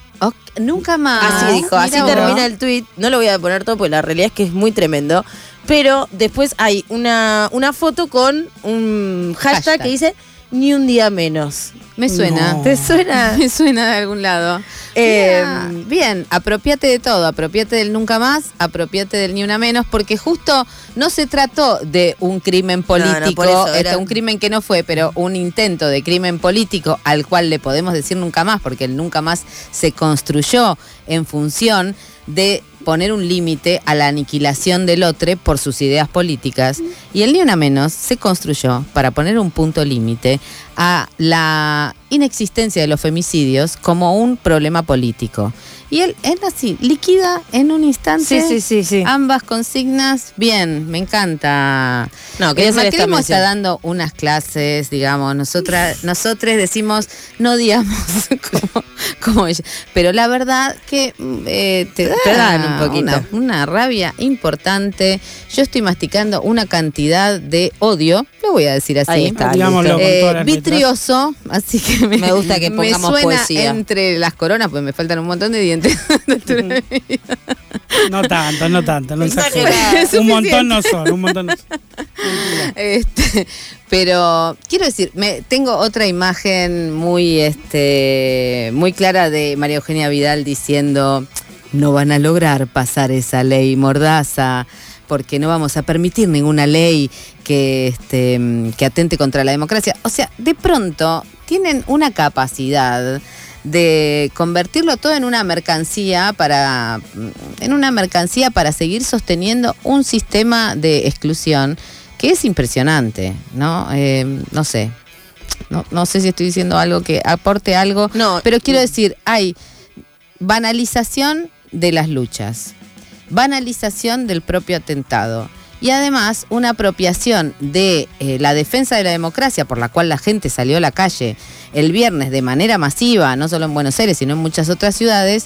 Nunca más. Así dijo, así vos. termina el tweet. No lo voy a poner todo porque la realidad es que es muy tremendo. Pero después hay una, una foto con un hashtag, Hashtag. que dice ni un día menos. Me suena. No. ¿Te suena? (laughs) Me suena de algún lado. Eh, bien, apropiate de todo, apropiate del nunca más, apropiate del ni una menos, porque justo no se trató de un crimen político, No, no, por eso, era- este, un crimen que no fue, pero un intento de crimen político al cual le podemos decir nunca más, porque el nunca más se construyó en función de poner un límite a la aniquilación del otro por sus ideas políticas y el ni una menos se construyó para poner un punto límite a la inexistencia de los femicidios como un problema político. Y él es así, liquida en un instante Sí, sí, sí, sí. ambas consignas. Bien, me encanta. No, esta macrismo está mención. dando unas clases, digamos, nosotras, nosotros decimos, no digamos (laughs) como, como ella. Pero la verdad que mm, eh, te, da Te dan un poquito. Una, una rabia importante. Yo estoy masticando una cantidad de odio, lo voy a decir así. Ahí está, Digámoslo listo. con Eh, vitrioso, así que me, Me gusta que (laughs) me pongamos suena poesía. entre las coronas, pues me faltan un montón de (laughs) No tanto, no tanto, no (laughs) Un montón no son, un montón no son. Este, pero quiero decir, me, tengo otra imagen muy, este, muy clara de María Eugenia Vidal diciendo no van a lograr pasar esa ley mordaza porque no vamos a permitir ninguna ley que, este, que atente contra la democracia. O sea, de pronto tienen una capacidad de convertirlo todo en una mercancía para en una mercancía para seguir sosteniendo un sistema de exclusión que es impresionante, ¿no? Eh, no sé. No, no sé si estoy diciendo algo que aporte algo, No, pero quiero decir, hay banalización de las luchas, banalización del propio atentado y además una apropiación de eh, la defensa de la democracia por la cual la gente salió a la calle el viernes de manera masiva, no solo en Buenos Aires, sino en muchas otras ciudades,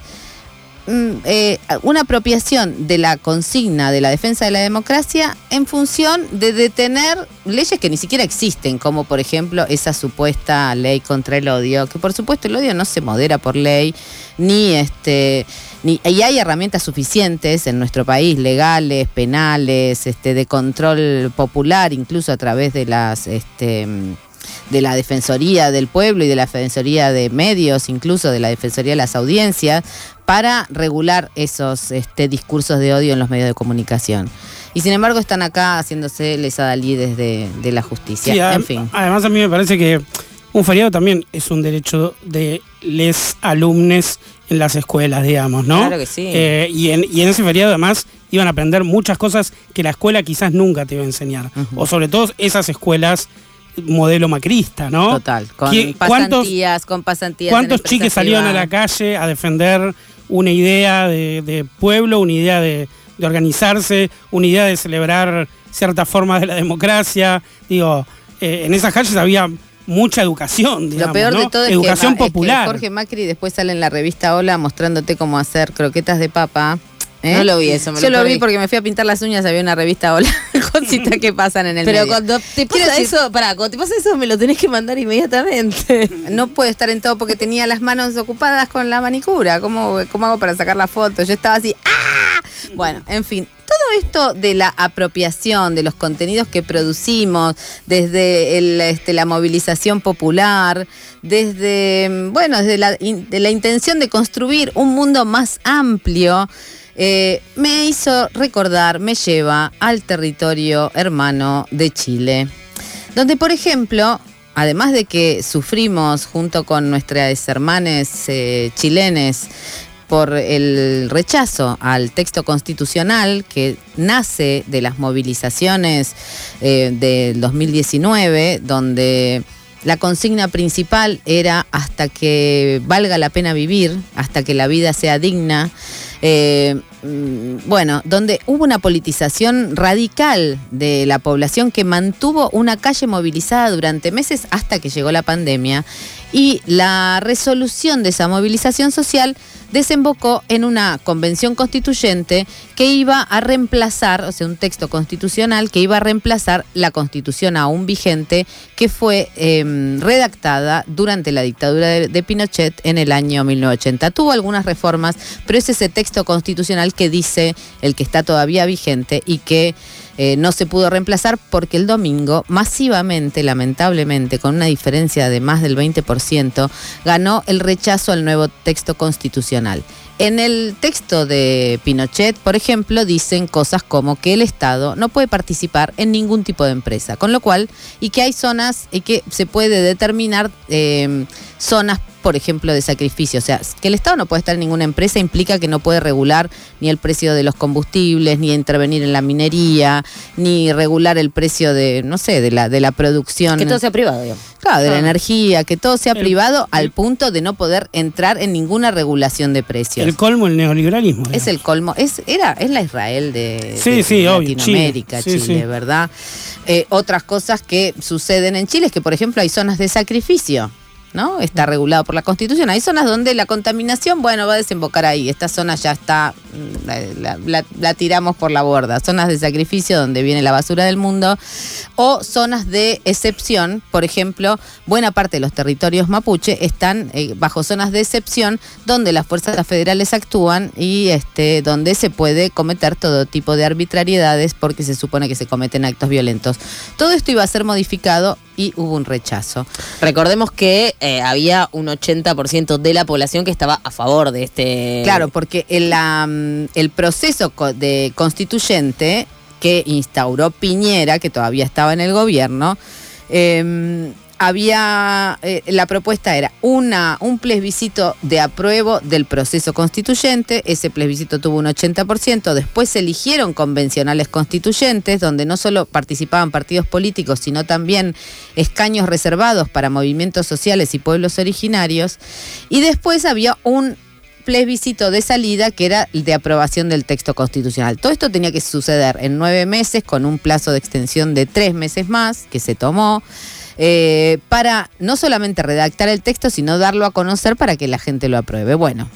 mm, eh, una apropiación de la consigna de la defensa de la democracia en función de detener leyes que ni siquiera existen, como por ejemplo esa supuesta ley contra el odio, que por supuesto el odio no se modera por ley, ni este ni, y hay herramientas suficientes en nuestro país, legales, penales, este, de control popular, incluso a través de las este, de la Defensoría del Pueblo y de la Defensoría de Medios, incluso de la Defensoría de las Audiencias, para regular esos este, discursos de odio en los medios de comunicación. Y sin embargo están acá haciéndose les adalí desde de la justicia. Sí, en fin. Además, a mí me parece que un feriado también es un derecho de les alumnes en las escuelas, digamos, ¿no? Claro que sí. Eh, y, en, y en ese feriado, además, iban a aprender muchas cosas que la escuela quizás nunca te iba a enseñar. O sobre todo esas escuelas modelo macrista, ¿no? Total, con ¿Qui- cuántos- pasantías, con pasantías. ¿Cuántos chiques salieron a la calle a defender una idea de, de pueblo, una idea de, de organizarse, una idea de celebrar ciertas formas de la democracia? Digo, eh, en esas calles había mucha educación, digamos, Lo peor ¿no? de todo es educación que, Ma- es que popular. Jorge Macri después sale en la revista Hola mostrándote cómo hacer croquetas de papa. ¿Eh? No lo vi eso, me Yo lo lo vi porque me fui a pintar las uñas, había una revista Hola (laughs) cositas que pasan en el Pero medio. cuando te pasa decir- eso, pará, cuando te pasa eso me lo tenés que mandar inmediatamente. (laughs) No puedo estar en todo porque tenía las manos ocupadas con la manicura. ¿Cómo, cómo hago para sacar la foto? Yo estaba así. ¡Ah! Bueno, en fin. Todo esto de la apropiación de los contenidos que producimos, desde el, este, la movilización popular, desde, mm, bueno, desde la, de la intención de construir un mundo más amplio, eh, me hizo recordar, me lleva al territorio hermano de Chile donde por ejemplo, además de que sufrimos junto con nuestras hermanas eh, chilenes por el rechazo al texto constitucional que nace de las movilizaciones eh, del 2019, donde la consigna principal era hasta que valga la pena vivir, hasta que la vida sea digna. Eh, mm, bueno, donde hubo una politización radical de la población que mantuvo una calle movilizada durante meses hasta que llegó la pandemia y la resolución de esa movilización social desembocó en una convención constituyente que iba a reemplazar, o sea, un texto constitucional que iba a reemplazar la constitución aún vigente que fue eh, redactada durante la dictadura de, de Pinochet en el año 1980. Tuvo algunas reformas, pero es ese texto constitucional que dice el que está todavía vigente y que eh, no se pudo reemplazar porque el domingo, masivamente, lamentablemente, con una diferencia de más del 20%, ganó el rechazo al nuevo texto constitucional. En el texto de Pinochet, por ejemplo, dicen cosas como que el Estado no puede participar en ningún tipo de empresa, con lo cual, y que hay zonas y que se puede determinar eh, zonas, por ejemplo, de sacrificio. O sea, que el Estado no puede estar en ninguna empresa implica que no puede regular ni el precio de los combustibles, ni intervenir en la minería, ni regular el precio de, no sé, de la, de la producción. que todo sea privado, digamos. Claro, de la Ah. energía, que todo sea El- privado al punto de no poder entrar en ninguna regulación de precios. El colmo el neoliberalismo. Es el colmo. Es, era, es la Israel de, Sí, de sí, obvio, Latinoamérica, Chile. Chile, Sí, sí. ¿verdad? Eh, otras cosas que suceden en Chile es que, por ejemplo, hay zonas de sacrificio. ¿No? Está regulado por la Constitución. Hay zonas donde la contaminación, bueno, va a desembocar ahí. Esta zona ya está, mm, la, tiramos por la borda. Zonas de sacrificio donde viene la basura del mundo. O zonas de excepción, por ejemplo, buena parte de los territorios mapuche están eh, bajo zonas de excepción donde las fuerzas federales actúan y este, donde se puede cometer todo tipo de arbitrariedades porque se supone que se cometen actos violentos. Todo esto iba a ser modificado y hubo un rechazo. Recordemos que eh, había un 80% de la población que estaba a favor de este. Claro, porque el, mm, proceso de constituyente que instauró Piñera, que todavía estaba en el gobierno, eh, había eh, la propuesta era una un plebiscito de apruebo del proceso constituyente, ese plebiscito tuvo un 80%, después se eligieron convencionales constituyentes donde no solo participaban partidos políticos, sino también escaños reservados para movimientos sociales y pueblos originarios, y después había un plebiscito de salida que era el de aprobación del texto constitucional. Todo esto tenía que suceder en nueve meses con un plazo de extensión de tres meses más que se tomó eh, para no solamente redactar el texto, sino darlo a conocer para que la gente lo apruebe. Bueno,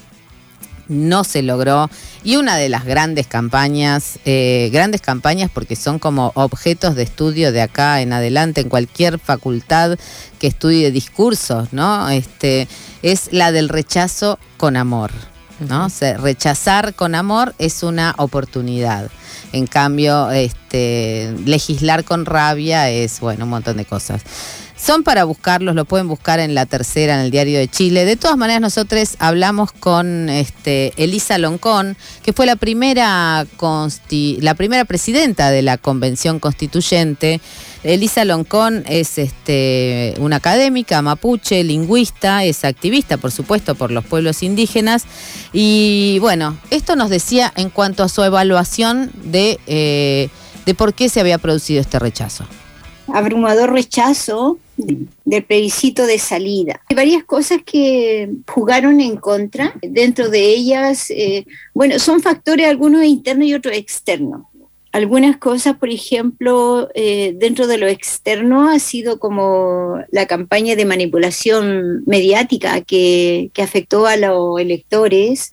no se logró. Y una de las grandes campañas, eh, grandes campañas porque son como objetos de estudio de acá en adelante en cualquier facultad que estudie discursos, ¿no? Este, es la del rechazo con amor. ¿No? Rechazar con amor es una oportunidad. En cambio, este, legislar con rabia es, bueno, un montón de cosas. Son para buscarlos, lo pueden buscar en la tercera, en el Diario de Chile. De todas maneras, nosotros hablamos con este, Elisa Loncón, que fue la primera, la primera presidenta de la Convención Constituyente. Elisa Loncón es este, una académica mapuche, lingüista, es activista, por supuesto, por los pueblos indígenas. Y bueno, esto nos decía en cuanto a su evaluación de, eh, de por qué se había producido este rechazo. abrumador rechazo del plebiscito de salida. Hay varias cosas que jugaron en contra. Dentro de ellas, eh, bueno, son factores algunos internos y otros externos. algunas cosas, por ejemplo, eh, dentro de lo externo ha sido como la campaña de manipulación mediática que, que afectó a los electores,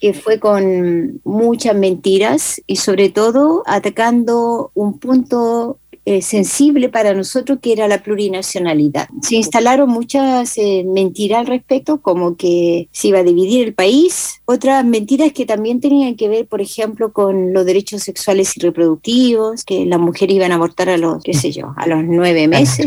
que fue con muchas mentiras y sobre todo atacando un punto eh, sensible para nosotros que era la plurinacionalidad. Se instalaron muchas eh, mentiras al respecto, como que se iba a dividir el país, otras mentiras que también tenían que ver, por ejemplo, con los derechos sexuales y reproductivos, que las mujeres iban a abortar a los, qué sé yo, a los nueve meses.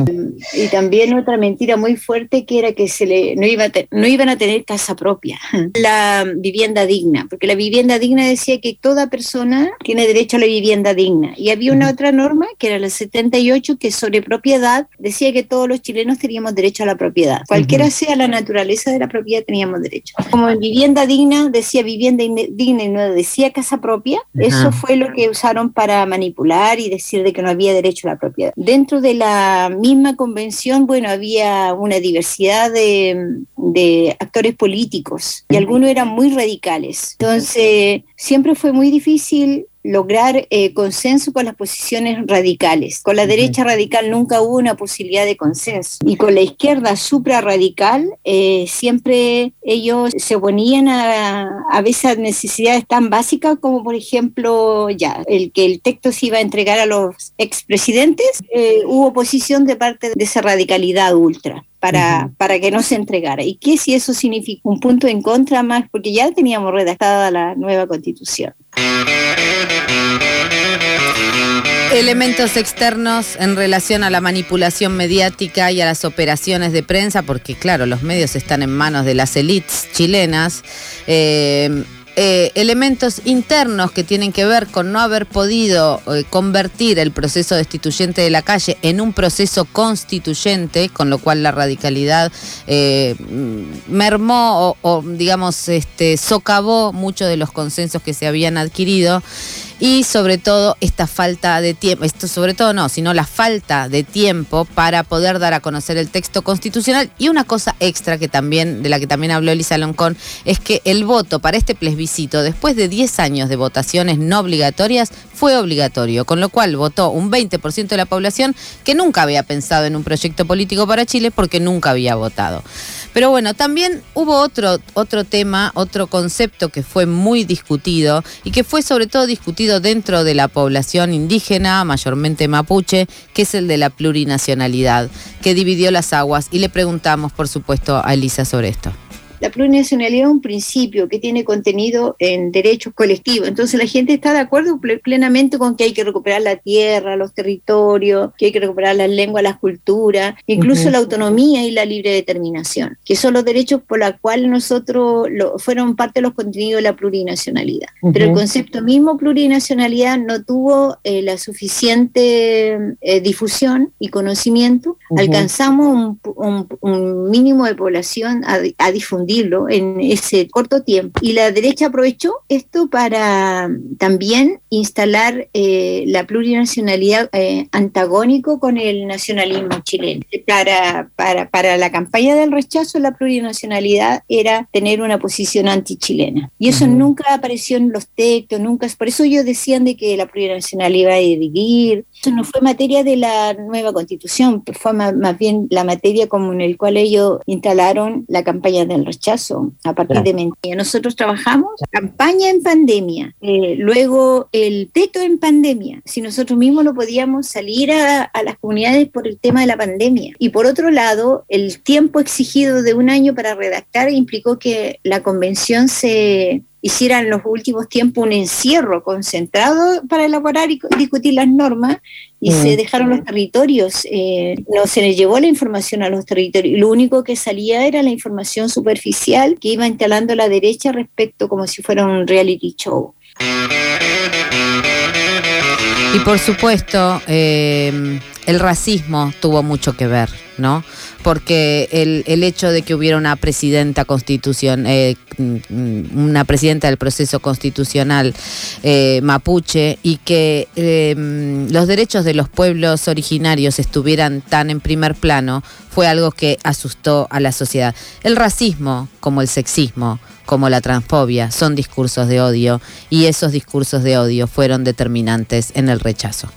Y también otra mentira muy fuerte que era que se le, no, iba no iban a tener casa propia. La vivienda digna, porque la vivienda digna decía que toda persona tiene derecho a la vivienda digna. Y había una otra norma que era la 78 que sobre propiedad decía que todos los chilenos teníamos derecho a la propiedad. Cualquiera sea la naturaleza de la propiedad, teníamos derecho. Como en vivienda digna decía vivienda digna y no decía casa propia, eso fue lo que usaron para manipular y decir de que no había derecho a la propiedad. Dentro de la misma convención, bueno, había una diversidad de, de actores políticos y algunos eran muy radicales. Entonces, siempre fue muy difícil lograr eh, consenso con las posiciones radicales. Con la derecha radical nunca hubo una posibilidad de consenso. Y con la izquierda suprarradical, eh, siempre ellos se oponían a, a veces necesidades tan básicas como, por ejemplo, ya, el que el texto se iba a entregar a los expresidentes, eh, hubo oposición de parte de esa radicalidad ultra para, para que no se entregara. ¿Y qué si eso significa un punto en contra más? Porque ya teníamos redactada la nueva constitución. Elementos externos en relación a la manipulación mediática y a las operaciones de prensa, porque claro, los medios están en manos de las élites chilenas. Eh, eh, elementos internos que tienen que ver con no haber podido eh, convertir el proceso destituyente de la calle en un proceso constituyente, con lo cual la radicalidad eh, mermó o, o, digamos, este, socavó muchos de los consensos que se habían adquirido y sobre todo esta falta de tiempo, esto sobre todo no, sino la falta de tiempo para poder dar a conocer el texto constitucional y una cosa extra que también de la que también habló Elisa Loncón es que el voto para este plebiscito después de 10 años de votaciones no obligatorias fue obligatorio, con lo cual votó un 20% de la población que nunca había pensado en un proyecto político para Chile porque nunca había votado. Pero bueno, también hubo otro, otro tema, otro concepto que fue muy discutido y que fue sobre todo discutido dentro de la población indígena, mayormente mapuche, que es el de la plurinacionalidad, que dividió las aguas. Y le preguntamos, por supuesto, a Elisa sobre esto. La plurinacionalidad es un principio que tiene contenido en derechos colectivos. Entonces la gente está de acuerdo plenamente con que hay que recuperar la tierra, los territorios, que hay que recuperar las lenguas, las culturas, incluso uh -huh. la autonomía y la libre determinación, que son los derechos por los cuales nosotros lo, fueron parte de los contenidos de la plurinacionalidad. Uh -huh. Pero el concepto mismo plurinacionalidad no tuvo eh, la suficiente eh, difusión y conocimiento. Uh -huh. Alcanzamos un, un, un, mínimo de población a, a difundir en ese corto tiempo. Y la derecha aprovechó esto para también instalar eh, la plurinacionalidad eh, antagónico con el nacionalismo chileno. Para, para, para la campaña del rechazo, la plurinacionalidad era tener una posición antichilena. Y eso uh -huh. nunca apareció en los textos, nunca. Por eso ellos decían de que la plurinacionalidad iba a dividir. Eso no fue materia de la nueva constitución, fue más, más bien la materia como en el cual ellos instalaron la campaña del rechazo rechazo a partir claro. de mentira. Nosotros trabajamos campaña en pandemia, eh, luego el teto en pandemia, si nosotros mismos no podíamos salir a, a, las comunidades por el tema de la pandemia. Y por otro lado, el tiempo exigido de un año para redactar implicó que la convención se hiciera en los últimos tiempos un encierro concentrado para elaborar y discutir las normas y mm. se dejaron los territorios, eh, no se les llevó la información a los territorios, lo único que salía era la información superficial que iba instalando la derecha respecto como si fuera un reality show. Y por supuesto, eh, el racismo tuvo mucho que ver, ¿no? Porque el, el hecho de que hubiera una presidenta constitución, eh, mm, una presidenta del proceso constitucional eh, mapuche y que eh, mm, los derechos de los pueblos originarios estuvieran tan en primer plano fue algo que asustó a la sociedad. El racismo, como el sexismo, como la transfobia, son discursos de odio y esos discursos de odio fueron determinantes en el rechazo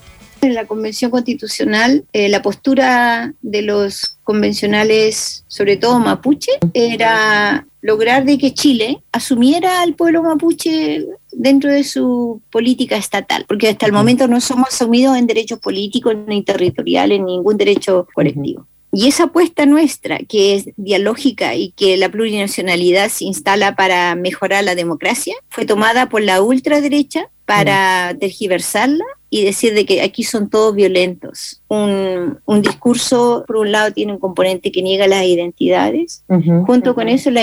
en la Convención Constitucional, eh, la postura de los convencionales, sobre todo mapuche, era lograr de que Chile asumiera al pueblo mapuche dentro de su política estatal, porque hasta el momento no somos asumidos en derechos políticos ni territoriales, en ningún derecho colectivo. Y esa apuesta nuestra, que es dialógica y que la plurinacionalidad se instala para mejorar la democracia, fue tomada por la ultraderecha para tergiversarla y decir de que aquí son todos violentos. Un, un, discurso, por un lado, tiene un componente que niega las identidades, junto con eso la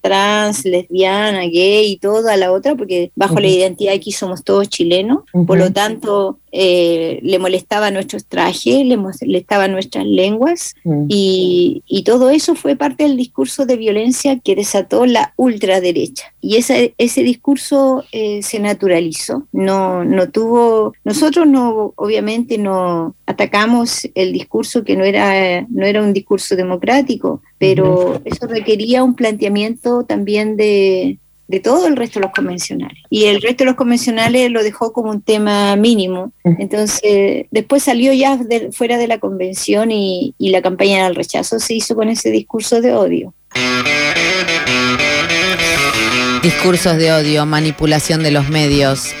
trans, lesbiana, gay y todo a la otra, porque bajo la identidad aquí somos todos chilenos, por lo tanto eh, le molestaba nuestros trajes, le molestaba nuestras lenguas y, y, todo eso fue parte del discurso de violencia que desató la ultraderecha. Y ese, ese discurso eh, se naturalizó, no, no tuvo... Nosotros no, obviamente no atacamos el discurso que no era, no era un discurso democrático, pero eso requería un planteamiento también de, de todo el resto de los convencionales. Y el resto de los convencionales lo dejó como un tema mínimo. Entonces, después salió ya fuera de la convención y, y la campaña del rechazo se hizo con ese discurso de odio. Discursos de odio, manipulación de los medios,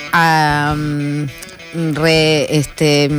re, este,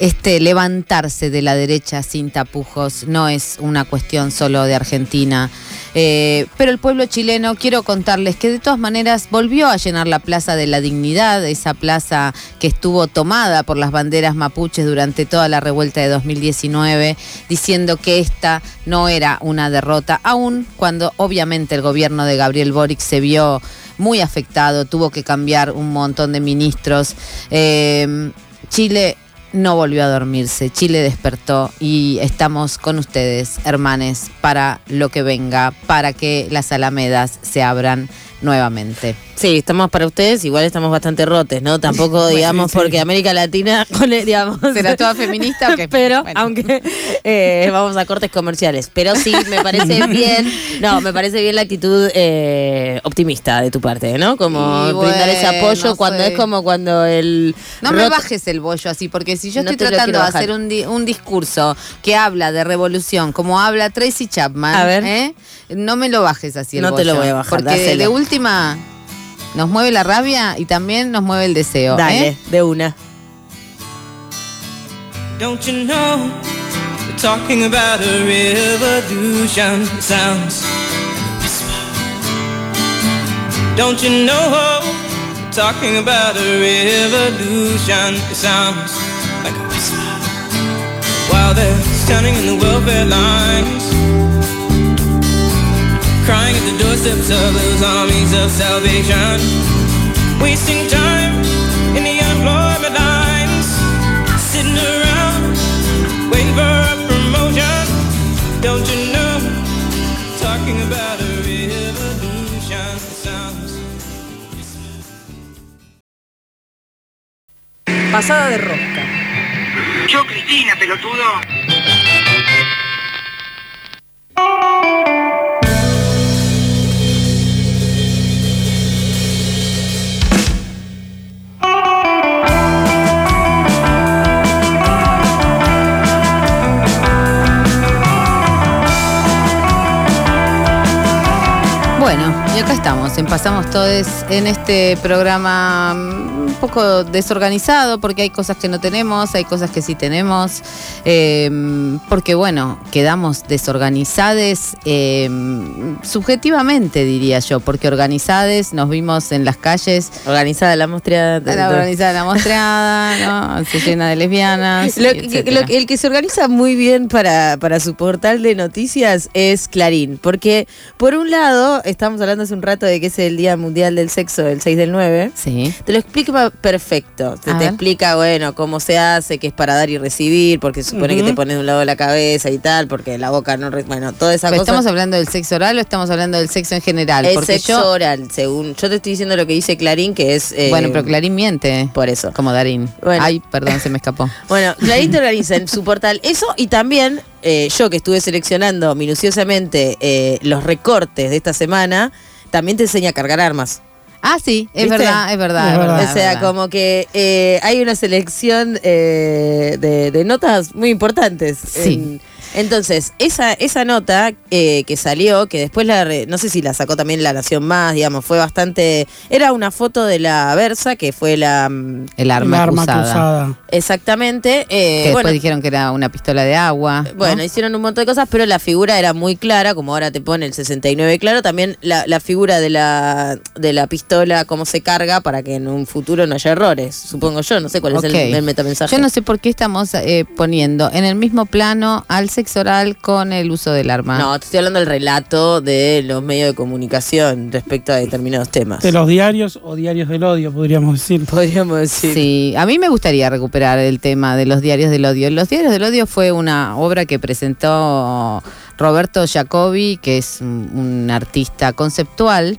este levantarse de la derecha sin tapujos no es una cuestión solo de Argentina. Eh, pero el pueblo chileno, quiero contarles que de todas maneras volvió a llenar la Plaza de la Dignidad, esa plaza que estuvo tomada por las banderas mapuches durante toda la revuelta de 2019, diciendo que esta no era una derrota, aun cuando obviamente el gobierno de Gabriel Boric se vio muy afectado, tuvo que cambiar un montón de ministros. Eh, Chile no volvió a dormirse. Chile despertó y estamos con ustedes, hermanes, para lo que venga, para que las alamedas se abran nuevamente. Sí, estamos para ustedes, igual estamos bastante rotes, ¿no? Tampoco, (laughs) digamos, porque América Latina, (laughs) digamos... ¿Será toda (laughs) feminista? Pero, aunque eh, vamos a cortes comerciales. Pero sí, me parece bien, no, me parece bien la actitud eh, optimista de tu parte, ¿no? Como brindar ese apoyo cuando es como cuando el... No me bajes el bollo así, porque si yo estoy tratando de hacer un, un, discurso que habla de revolución, como habla Tracy Chapman, a ver. ¿eh? no me lo bajes así el No te lo voy a bajar, Porque de última nos mueve la rabia y también nos mueve el deseo. Dale, ¿eh? de una. Don't you know we're talking about a revolution sounds Don't you know we're talking about a revolution it sounds While they're standing in the welfare lines. Crying at the doorsteps of those armies of salvation. Wasting time in the unemployment lines. Sitting around waiting for a promotion. Don't you know? Talking about a revolution sounds Pasada de rosca Yo, Cristina, pelotudo y acá estamos, en Pasamos Todos en este programa un poco desorganizado porque hay cosas que no tenemos, hay cosas que sí tenemos, eh, porque bueno, quedamos desorganizadas eh, subjetivamente diría yo, porque organizadas nos vimos en las calles. Organizada la mostreada. La organizada la mostreada, ¿no? (laughs) Se llena de lesbianas. Lo, lo, el que se organiza muy bien para, para su portal de noticias es Clarín, porque por un lado, estamos hablando hace un rato de que es el Día Mundial del Sexo, el 6 del 9, Sí. te lo explica perfecto. Te, te explica, bueno, cómo se hace, que es para dar y recibir, porque se supone que te pones de un lado de la cabeza y tal, porque la boca no... Bueno, toda esa Pero cosa... ¿Estamos hablando del sexo oral o estamos hablando del sexo en general? es Porque sexo yo. oral, según... Yo te estoy diciendo lo que dice Clarín, que es... eh, Bueno, pero Clarín miente. Por eso. Como Darín. Bueno. Ay, perdón, se me escapó. (laughs) Bueno, Clarín te organiza en su portal eso y también eh, yo que estuve seleccionando minuciosamente eh, los recortes de esta semana, también te enseña a cargar armas. Ah, sí, es ¿Viste? verdad, es verdad. Es o sea, verdad. como que eh, hay una selección eh, de, de notas muy importantes. Sí. En- entonces, esa, esa nota eh, que salió, que después la, re- no sé si la sacó también La Nación Más, digamos, fue bastante... Era una foto de la Versa, que fue la... mm, El arma, el arma cruzada. cruzada. Exactamente. eh, Que después bueno, dijeron que era una pistola de agua. ¿no? Bueno, hicieron un montón de cosas, pero la figura era muy clara, como ahora te pone el 69 claro. También la, la figura de la, de la pistola, cómo se carga para que en un futuro no haya errores, supongo yo. No sé cuál es el, el metamensaje. Yo no sé por qué estamos eh, poniendo en el mismo plano al sexo oral con el uso del arma. No, te estoy hablando del relato de los medios de comunicación respecto a determinados temas. De los diarios o diarios del odio, podríamos decir. (laughs) Podríamos decir. Sí, a mí me gustaría recuperar el tema de los diarios del odio. Los diarios del odio fue una obra que presentó Roberto Jacobi, que es un artista conceptual.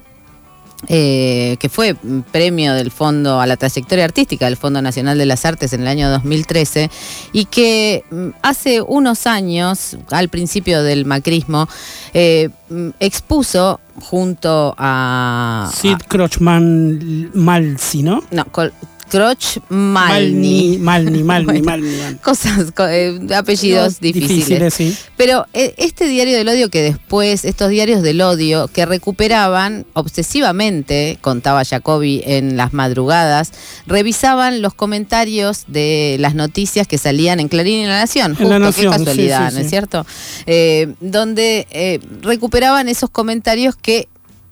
Eh, que fue premio del Fondo a la trayectoria artística del Fondo Nacional de las Artes en el año 2013 y que mm, hace unos años, al principio del macrismo, eh, mm, expuso junto a... Sid Crochman Malsi, ¿no? No, col- Croch Malni. Malni, Malni, (laughs) Bueno, Malni. Cosas, co- eh, apellidos No, difíciles. sí. Pero eh, este diario del odio que después, estos diarios del odio que recuperaban obsesivamente, contaba Jacobi en las madrugadas, revisaban los comentarios de las noticias que salían en Clarín y La Nación. En Justo, La qué Nación, sí, casualidad, sí, ¿no es cierto? Eh, donde eh, recuperaban esos comentarios que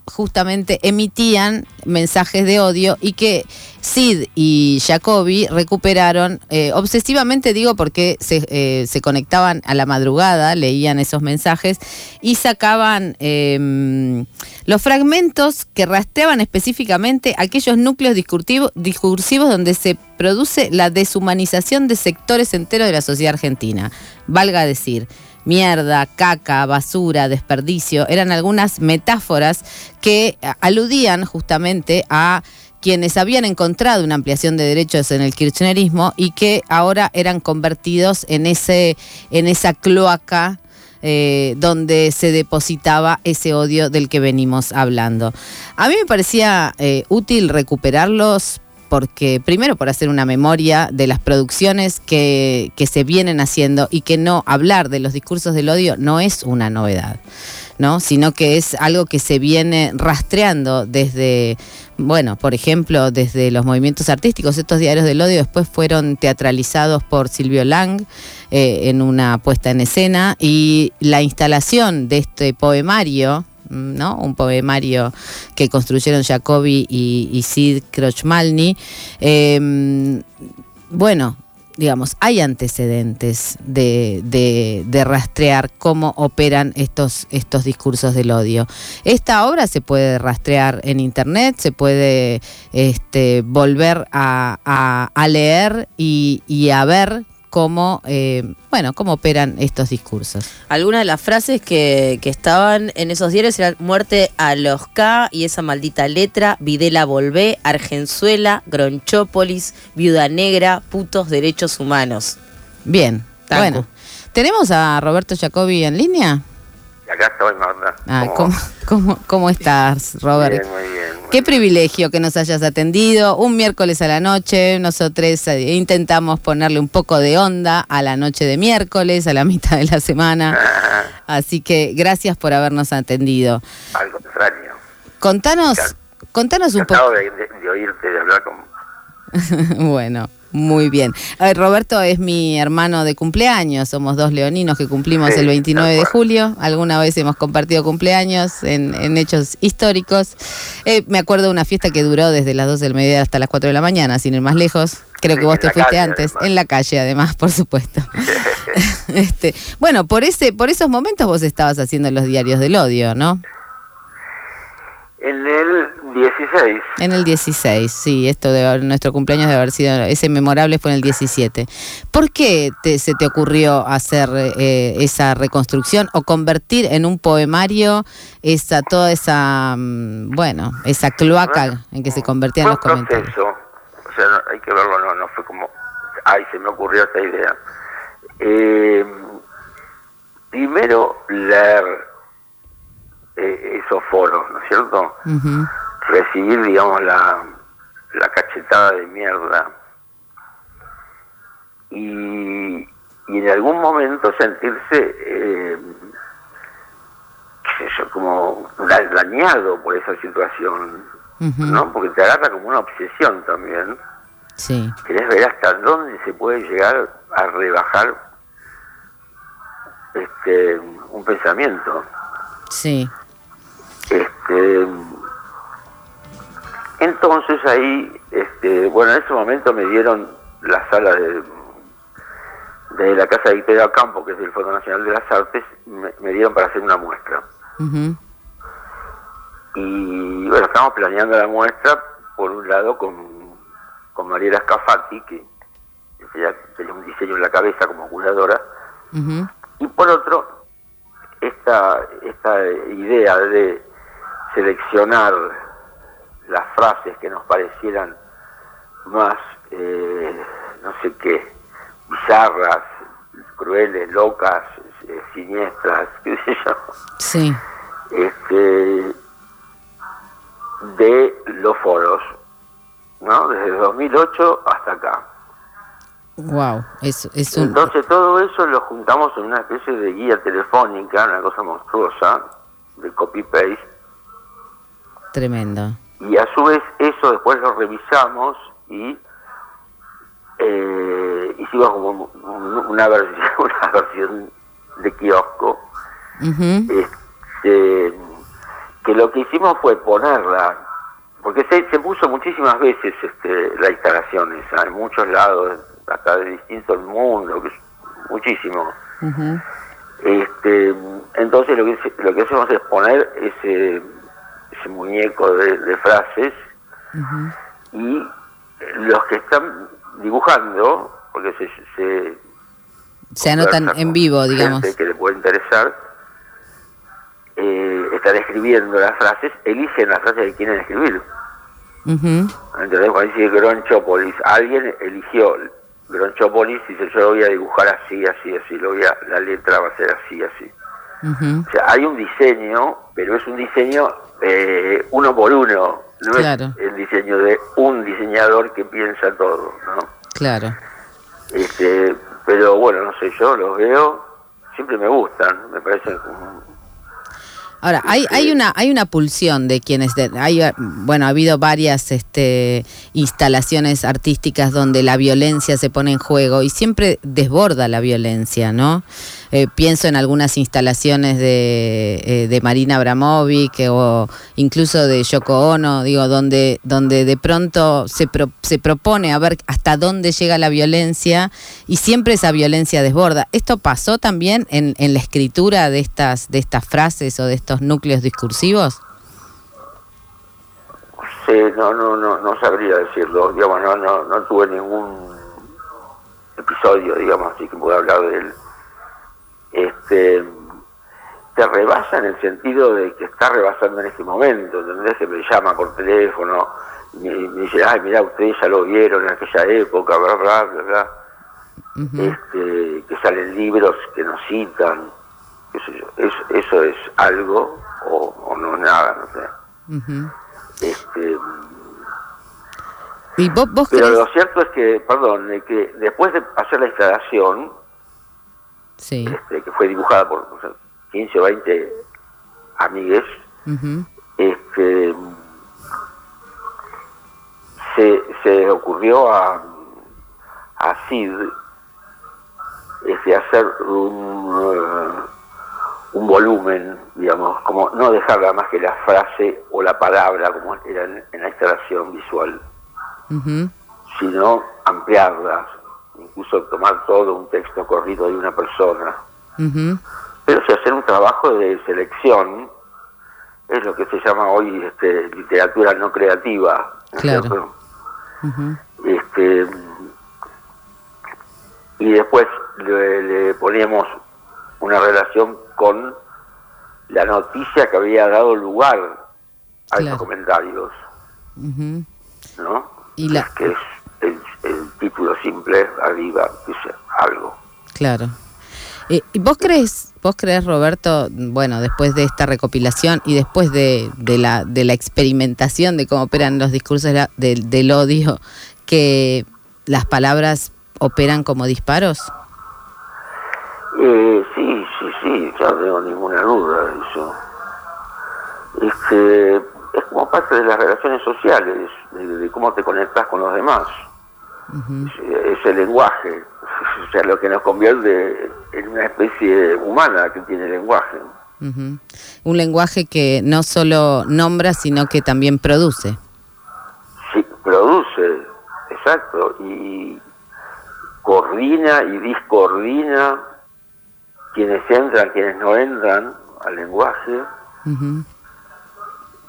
justamente emitían mensajes de odio y que Sid y Jacobi recuperaron eh, obsesivamente, digo, porque se, eh, se conectaban a la madrugada, leían esos mensajes y sacaban eh, los fragmentos que rastreaban específicamente aquellos núcleos discursivos donde se produce la deshumanización de sectores enteros de la sociedad argentina. Valga decir, mierda, caca, basura, desperdicio, eran algunas metáforas que aludían justamente a quienes habían encontrado una ampliación de derechos en el kirchnerismo y que ahora eran convertidos en ese en esa cloaca eh, donde se depositaba ese odio del que venimos hablando. A mí me parecía eh, útil recuperarlos porque primero por hacer una memoria de las producciones que, que se vienen haciendo y que no hablar de los discursos del odio no es una novedad. ¿no? sino que es algo que se viene rastreando desde, bueno, por ejemplo, desde los movimientos artísticos. Estos diarios del odio después fueron teatralizados por Silvio Lang eh, en una puesta en escena y la instalación de este poemario, ¿no? Un poemario que construyeron Jacobi y, Sid Krochmalny. eh, bueno, digamos, hay antecedentes de, de- de rastrear cómo operan estos, estos discursos del odio. Esta obra se puede rastrear en internet, se puede este, volver a, leer y a ver cómo, eh, bueno, cómo operan estos discursos. Algunas de las frases que, que estaban en esos diarios eran muerte a los K y esa maldita letra, Videla Volvé, Argenzuela, Gronchópolis, Viuda Negra, putos derechos humanos. Bien, Tanco. bueno. ¿Tenemos a Roberto Jacobi en línea? Acá estoy, Marta. Ah, ¿Cómo? ¿cómo, cómo, cómo estás, Robert? Bien, muy bien. Qué privilegio que nos hayas atendido un miércoles a la noche. Nosotros eh, intentamos ponerle un poco de onda a la noche de miércoles, a la (laughs) mitad de la semana. Así que gracias por habernos atendido. Al contrario. Contanos, contanos un poco. De, de- de oírte, de hablar con... (laughs) bueno, muy bien. A ver, Roberto es mi hermano de cumpleaños. Somos dos leoninos que cumplimos Sí, el 29 de julio. Alguna vez hemos compartido cumpleaños en, en hechos históricos. Eh, me acuerdo de una fiesta que duró desde las 12 del mediodía hasta las 4 de la mañana, sin ir más lejos. Creo Sí, que vos te fuiste calle, antes, además. en la calle además, por supuesto. (laughs) (laughs) este, bueno, por ese, por esos momentos vos estabas haciendo los diarios del odio, ¿no? En el 16. En el 16, sí, esto de haber- nuestro cumpleaños de haber sido, ese memorable fue en el 17. ¿Por qué te- se te ocurrió hacer eh, esa reconstrucción o convertir en un poemario esa toda esa, mm, bueno, esa cloaca en que se convertían los comentarios? proceso, o sea, no- hay que verlo, no, no fue como, ay, se me ocurrió esta idea. Eh, primero leer eh, esos foros, ¿no es cierto? Recibir, digamos, la, la cachetada de mierda y, y en algún momento sentirse, eh, qué sé yo, como da- dañado por esa situación, ¿no? Porque te agarra como una obsesión también. Sí, Querés ver hasta dónde se puede llegar a rebajar este un pensamiento. sí, Este, entonces ahí, este, bueno, en ese momento me dieron la sala de, de la Casa de Victoria Campo, que es del Fondo Nacional de las Artes, me, me dieron para hacer una muestra. Y bueno, estamos planeando la muestra, por un lado, con, con Mariela Scafati, que ella tenía un diseño en la cabeza como curadora, y por otro, esta, esta idea de seleccionar las frases que nos parecieran más, eh, no sé qué, bizarras, crueles, locas, eh, siniestras, (laughs) qué sé yo, sí, este, de los foros, ¿no? Desde 2008 hasta acá. wow, es, es un... Entonces todo eso lo juntamos en una especie de guía telefónica, una cosa monstruosa, de copy-paste, Tremendo. y a su vez eso después lo revisamos y eh, hicimos como un- una versión, (laughs) una versión de kiosco, este, que lo que hicimos fue ponerla, porque se, se puso muchísimas veces este, la instalación esa, en muchos lados, hasta de distinto el mundo, que es muchísimo. Este, entonces lo que, lo que hacemos es poner ese, ese muñeco de, de frases y los que están dibujando, porque se, se Se anotan en vivo, digamos. que le puede interesar, eh, están escribiendo las frases, eligen las frases que quieren escribir. Entonces cuando dice Gronchopolis, alguien eligió Gronchopolis y dice yo lo voy a dibujar así, así, así, lo voy a, la letra va a ser así, así. O sea, hay un diseño, pero es un diseño eh, uno por uno, no Claro. es el diseño de un diseñador que piensa todo, ¿no? Claro. Este, pero bueno, no sé, yo los veo, siempre me gustan, me parecen como- Ahora, hay, hay una hay una pulsión de quienes de- hay bueno, ha habido varias este instalaciones artísticas donde la violencia se pone en juego y siempre desborda la violencia, ¿no? Eh, pienso en algunas instalaciones de, eh, de Marina Abramovic o incluso de Yoko Ono, digo, donde, donde de pronto se, pro- se propone a ver hasta dónde llega la violencia y siempre esa violencia desborda. ¿Esto pasó también en, en la escritura de estas, de estas frases o de estos núcleos discursivos? Sí, no, no, no, no sabría decirlo, digamos, no, no, no tuve ningún episodio, digamos, así que puedo hablar de él. Este, te rebasa en el sentido de que está rebasando en este momento, ¿entendés? Que me llama por teléfono, y me, dice, ay, mira, ustedes ya lo vieron en aquella época, bla, bla, bla, bla. Este, que salen libros que nos citan, qué sé yo. Es- eso es algo o, o no nada, no sé. Este, ¿Y vos, vos pero crees? lo cierto es que, perdón, que después de hacer la instalación, Sí. este, que fue dibujada por sé, 15 o 20 amigues, este, se, se ocurrió a, a Sid este, hacer un, un volumen, digamos, como no dejarla más que la frase o la palabra como era en, en la instalación visual, sino ampliarlas, incluso tomar todo un texto corrido de una persona pero sí hacer un trabajo de selección es lo que se llama hoy este, literatura no creativa. ¿no es Claro. este y después le, le poníamos una relación con la noticia que había dado lugar a Claro. esos comentarios. ¿no? Y la- que es el, el título simple arriba dice algo. Claro. Eh, ¿Y vos crees, vos crees, Roberto, bueno, después de esta recopilación y después de, de la, de la experimentación de cómo operan los discursos de la- del- odio, que las palabras operan como disparos? Eh, sí, sí, sí, no tengo ninguna duda de eso. Este, es como parte de las relaciones sociales, de, de cómo te conectas con los demás. Es, es el lenguaje, o sea, lo que nos convierte en una especie humana que tiene lenguaje. Un lenguaje que no solo nombra, sino que también produce. Sí, produce, exacto, y coordina y discoordina quienes entran, quienes no entran al lenguaje.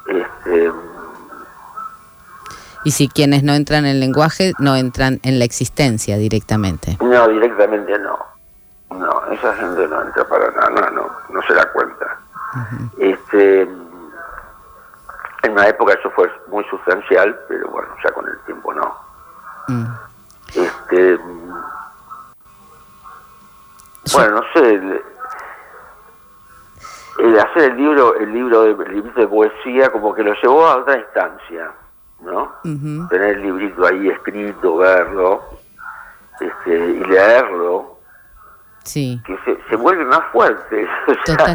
Este, Y si quienes no entran en el lenguaje, no entran en la existencia directamente. no, directamente no. No, esa gente no entra para nada, no, no, no se da cuenta. Este, en una época eso fue muy sustancial, pero bueno, ya con el tiempo no. Mm. Este, bueno, no sé, el, el hacer el libro, el libro de, el librito de poesía, como que lo llevó a otra instancia, ¿no? Tener el librito ahí escrito, verlo, este, y leerlo, Sí, que se, se vuelve más fuerte. (laughs) O sea.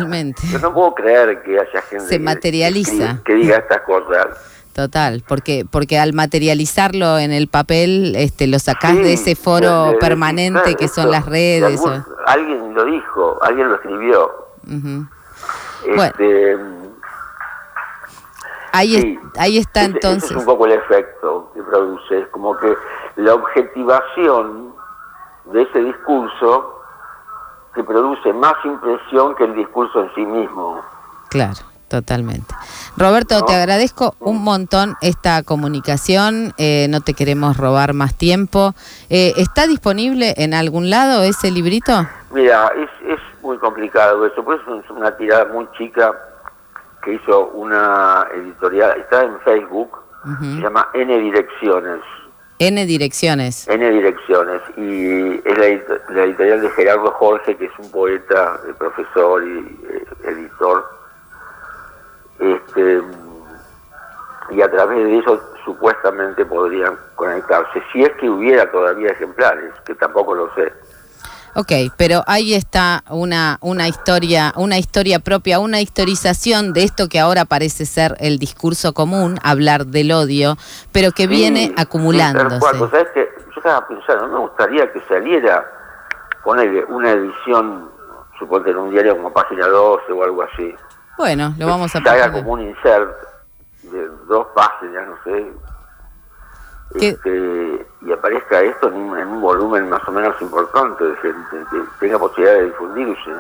Yo no puedo creer que haya gente Se materializa. que, que diga estas cosas. total, porque porque al materializarlo en el papel, este, lo sacás Sí, de ese foro de- de- permanente que son esto, las de redes. algún- o- alguien lo dijo, alguien lo escribió. Ujú. Bueno. Este, Ahí, es- sí, ahí está entonces. es un poco el efecto que produce, es como que la objetivación de ese discurso que produce más impresión que el discurso en sí mismo. Claro, totalmente. Roberto, ¿No? te agradezco un montón esta comunicación. eh, no te queremos robar más tiempo. Eh, ¿Está disponible en algún lado ese librito? Mira, es, es muy complicado eso, pues es una tirada muy chica que hizo una editorial, está en Facebook, se llama N Direcciones. N direcciones. N Direcciones y es la, la editorial de Gerardo Jorge, que es un poeta, eh, profesor y eh, editor. Este, y a través de eso supuestamente podrían conectarse, si es que hubiera todavía ejemplares, que tampoco lo sé. Ok, pero ahí está una, una historia, una historia propia, una historización de esto que ahora parece ser el discurso común, hablar del odio, pero que Sí, viene sí, acumulándose. cual. Vos sabés que yo estaba pensando, me gustaría que saliera, ponerle una edición, suponte en un diario como Página 12 o algo así. Bueno, lo vamos a que haga como un insert de dos páginas, no sé. Este, y aparezca esto en un, en un volumen más o menos importante de gente, que tenga posibilidad de difundirse.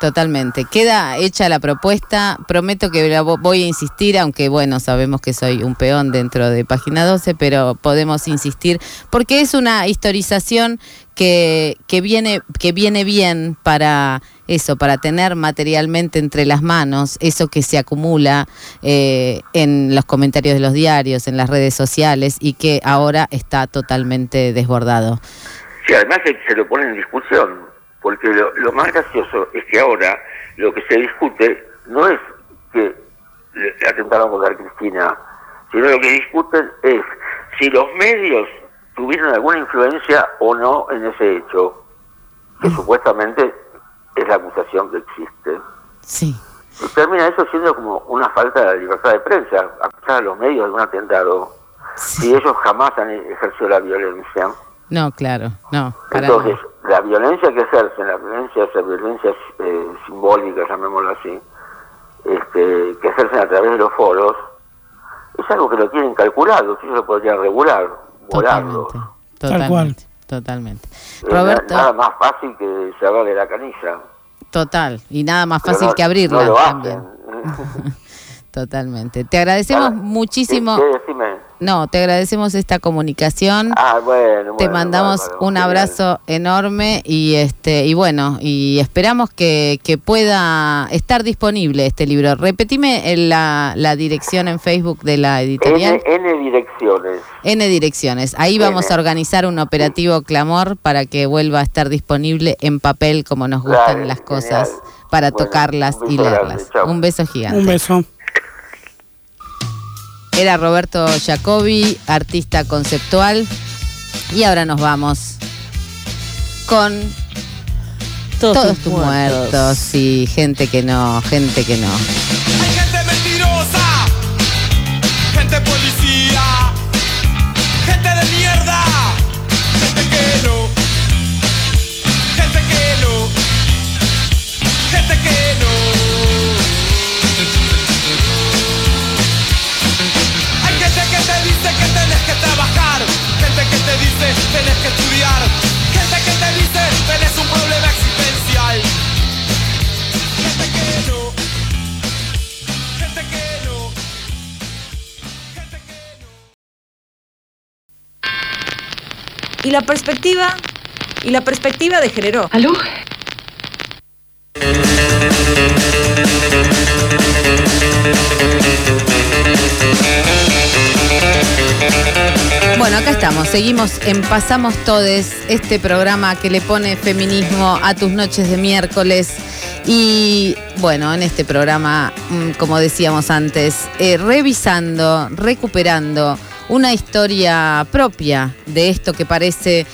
Totalmente. Queda hecha la propuesta. Prometo que la vo- voy a insistir, aunque bueno, sabemos que soy un peón dentro de Página 12, pero podemos insistir porque es una historización que, que, viene, que viene bien para eso, para tener materialmente entre las manos eso que se acumula eh, en los comentarios de los diarios, en las redes sociales y que ahora está totalmente desbordado. Sí, además se, lo pone en discusión, porque lo, lo más gracioso es que ahora lo que se discute no es que le atentaron contra Cristina, sino lo que discuten es si los medios tuvieron alguna influencia o no en ese hecho, que supuestamente es la acusación que existe. Sí. Y termina eso siendo como una falta de libertad de prensa, acusar a los medios de un atentado, si ellos jamás han ejercido la violencia. No, claro, no. Para Entonces, la violencia que ejercen, la violencia, esa violencia eh, simbólica, llamémoslo así, este, que ejercen a través de los foros, es algo que lo tienen calculado, que ellos lo podrían regular, volarlo. Totalmente. Tal cual. Totalmente. Totalmente. Na- Roberto, nada más fácil que cerrarle la canilla. total. Y nada más fácil no- que abrirla no lo también. (laughs) Totalmente. Te agradecemos muchísimo. ¿Qué? Decime. No, te agradecemos esta comunicación. Ah, bueno. Te bueno, mandamos un abrazo enorme y este y bueno, y esperamos que, que pueda estar disponible este libro. Repetime la, la dirección en Facebook de la editorial. N, N direcciones. N Direcciones. Ahí vamos N. a organizar un operativo clamor para que vuelva a estar disponible en papel como nos gustan las cosas, genial. para Bueno, tocarlas y leerlas. Un beso gigante. Un beso. Era Roberto Jacobi, artista conceptual. Y ahora nos vamos con todos, tus muertos. y gente que no, gente que no. Hay gente mentirosa, gente policía, gente de mierda, gente que no, que te dice tenés que estudiar, gente que te dice tenés un problema existencial. Gente que no. Gente que no. Gente que no. Y la perspectiva, y la perspectiva de Gerero. ¿Aló? Bueno, acá estamos, seguimos en Pasamos Todes, este programa que le pone feminismo a tus noches de miércoles. Y bueno, en este programa, mm, como decíamos antes, eh, revisando, recuperando una historia propia de esto que parece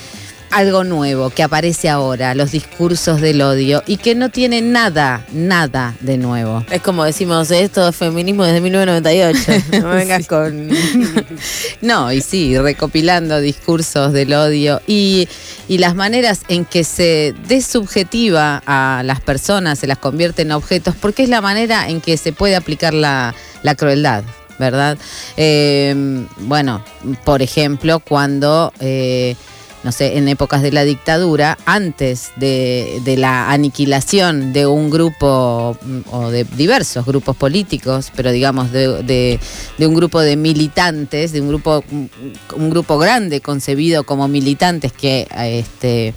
algo nuevo, que aparece ahora, los discursos del odio, y que no tiene nada, nada de nuevo. Es como decimos, esto es feminismo desde 1998. (laughs) No vengas con. (laughs) No, y sí, recopilando discursos del odio y, y las maneras en que se desubjetiva a las personas, se las convierte en objetos, porque es la manera en que se puede aplicar la, la crueldad. ¿Verdad? Eh, bueno, por ejemplo, cuando, eh, no sé, en épocas de la dictadura, antes de, de la aniquilación de un grupo mm, o de diversos grupos políticos, pero digamos de, un grupo de militantes, de un grupo, un, un grupo grande concebido como militantes que este,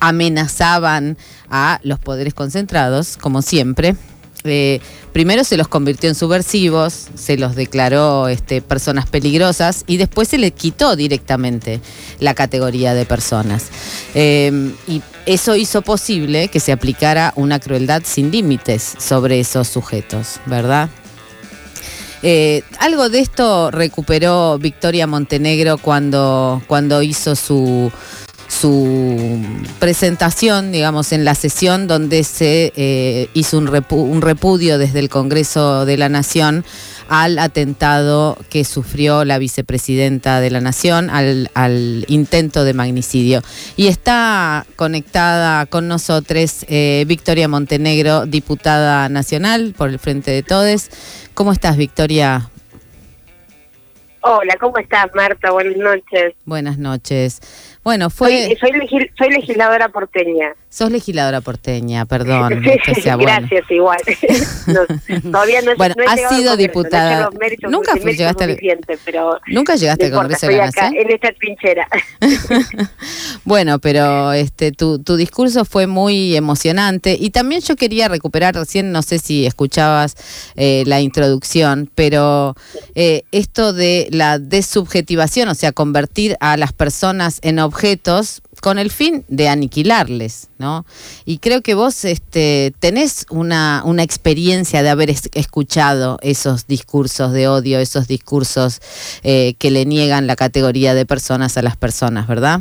amenazaban a los poderes concentrados, como siempre. Eh, primero se los convirtió en subversivos, se los declaró este, personas peligrosas y después se les quitó directamente la categoría de personas. Eh, y eso hizo posible que se aplicara una crueldad sin límites sobre esos sujetos, ¿verdad? Eh, algo de esto recuperó Victoria Montenegro cuando, cuando hizo su, su presentación, digamos, en la sesión donde se eh, hizo un, repu- un repudio desde el Congreso de la Nación al atentado que sufrió la vicepresidenta de la Nación, al, al intento de magnicidio. Y está conectada con nosotros eh, Victoria Montenegro, diputada nacional por el Frente de Todes. ¿Cómo estás, Victoria? Hola, ¿cómo estás, Marta? Buenas noches. Buenas noches. Bueno, fue... Soy, soy, legis- soy legisladora porteña. Sos legisladora porteña, perdón. (laughs) Sea bueno. Gracias, igual. (laughs) No, todavía no, Bueno, no he has llegado sido diputada. No Nunca méritos llegaste al- pero Nunca llegaste al Congreso de la Nación. en esta trinchera. (laughs) Bueno, pero este tu, tu discurso fue muy emocionante y también yo quería recuperar recién, no sé si escuchabas eh, la introducción, pero eh, esto de la desubjetivación, o sea, convertir a las personas en objetos con el fin de aniquilarles, ¿no? Y creo que vos este, tenés una, una experiencia de haber es- escuchado esos discursos de odio, esos discursos eh, que le niegan la categoría de personas a las personas, ¿verdad?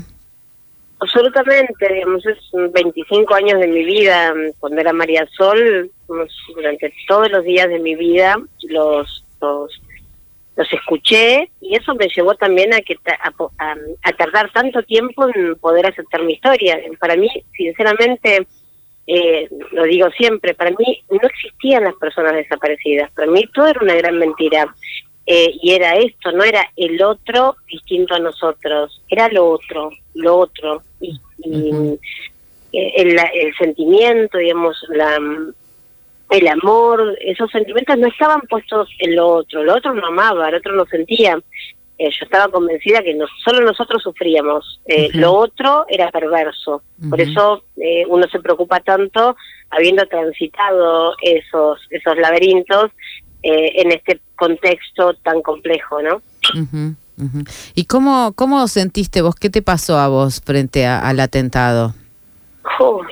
Absolutamente, digamos, es 25 años de mi vida. Cuando era María Sol, durante todos los días de mi vida los, los, los escuché y eso me llevó también a, que a, a- a tardar tanto tiempo en poder aceptar mi historia. Para mí, sinceramente, eh, lo digo siempre, para mí no existían las personas desaparecidas. Para mí todo era una gran mentira. Eh, y era esto, no era el otro distinto a nosotros, era lo otro, lo otro. Y, y, el, el sentimiento, digamos, la, el amor, esos sentimientos no estaban puestos en lo otro, lo otro no amaba, el otro no sentía. Eh, yo estaba convencida que no, solo nosotros sufríamos, eh, lo otro era perverso. Por eso eh, uno se preocupa tanto habiendo transitado esos, esos laberintos en este contexto tan complejo, ¿no? ¿Y cómo, cómo sentiste vos? ¿Qué te pasó a vos frente a- al atentado? Uy,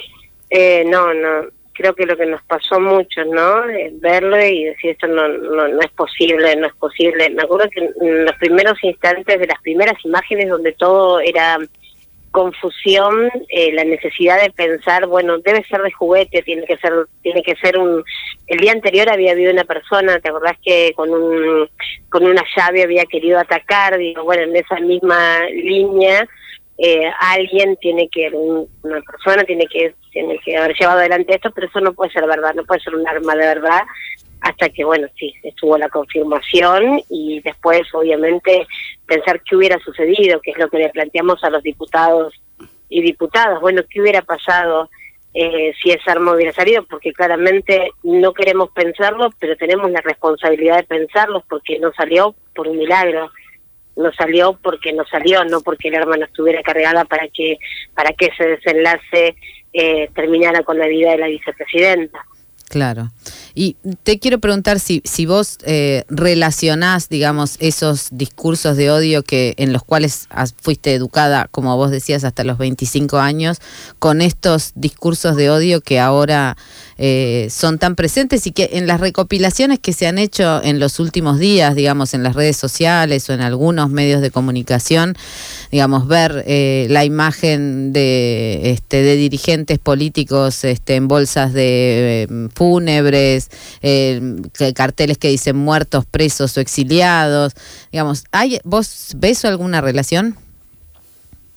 eh, no, no, creo que lo que nos pasó a muchos, ¿no? Eh, verlo y decir esto no, no, no es posible, no es posible. Me acuerdo que en los primeros instantes de las primeras imágenes donde todo era confusión, eh, la necesidad de pensar, bueno, debe ser de juguete, tiene que ser, tiene que ser un. El día anterior había habido una persona, ¿te acordás que con un, con una llave había querido atacar? Digo, bueno, en esa misma línea eh, alguien tiene que, un- una persona tiene que, tiene que haber llevado adelante esto, pero eso no puede ser verdad, no puede ser un arma de verdad, hasta que, bueno, sí, estuvo la confirmación y después, obviamente, pensar qué hubiera sucedido, que es lo que le planteamos a los diputados y diputadas, bueno, qué hubiera pasado eh, si esa arma hubiera salido, porque claramente no queremos pensarlo, pero tenemos la responsabilidad de pensarlo porque no salió por un milagro no salió porque no salió, no porque el arma no estuviera cargada para que para que ese desenlace eh, terminara con la vida de la vicepresidenta. Claro. Y te quiero preguntar si, si vos eh, relacionás, digamos, esos discursos de odio que en los cuales fuiste educada, como vos decías, hasta los 25 años, con estos discursos de odio que ahora eh, son tan presentes y que en las recopilaciones que se han hecho en los últimos días, digamos, en las redes sociales o en algunos medios de comunicación, digamos, ver eh, la imagen de, este, de dirigentes políticos este, en bolsas de eh, fúnebres, eh, carteles que dicen muertos, presos o exiliados, digamos, ¿hay, ¿vos ves alguna relación?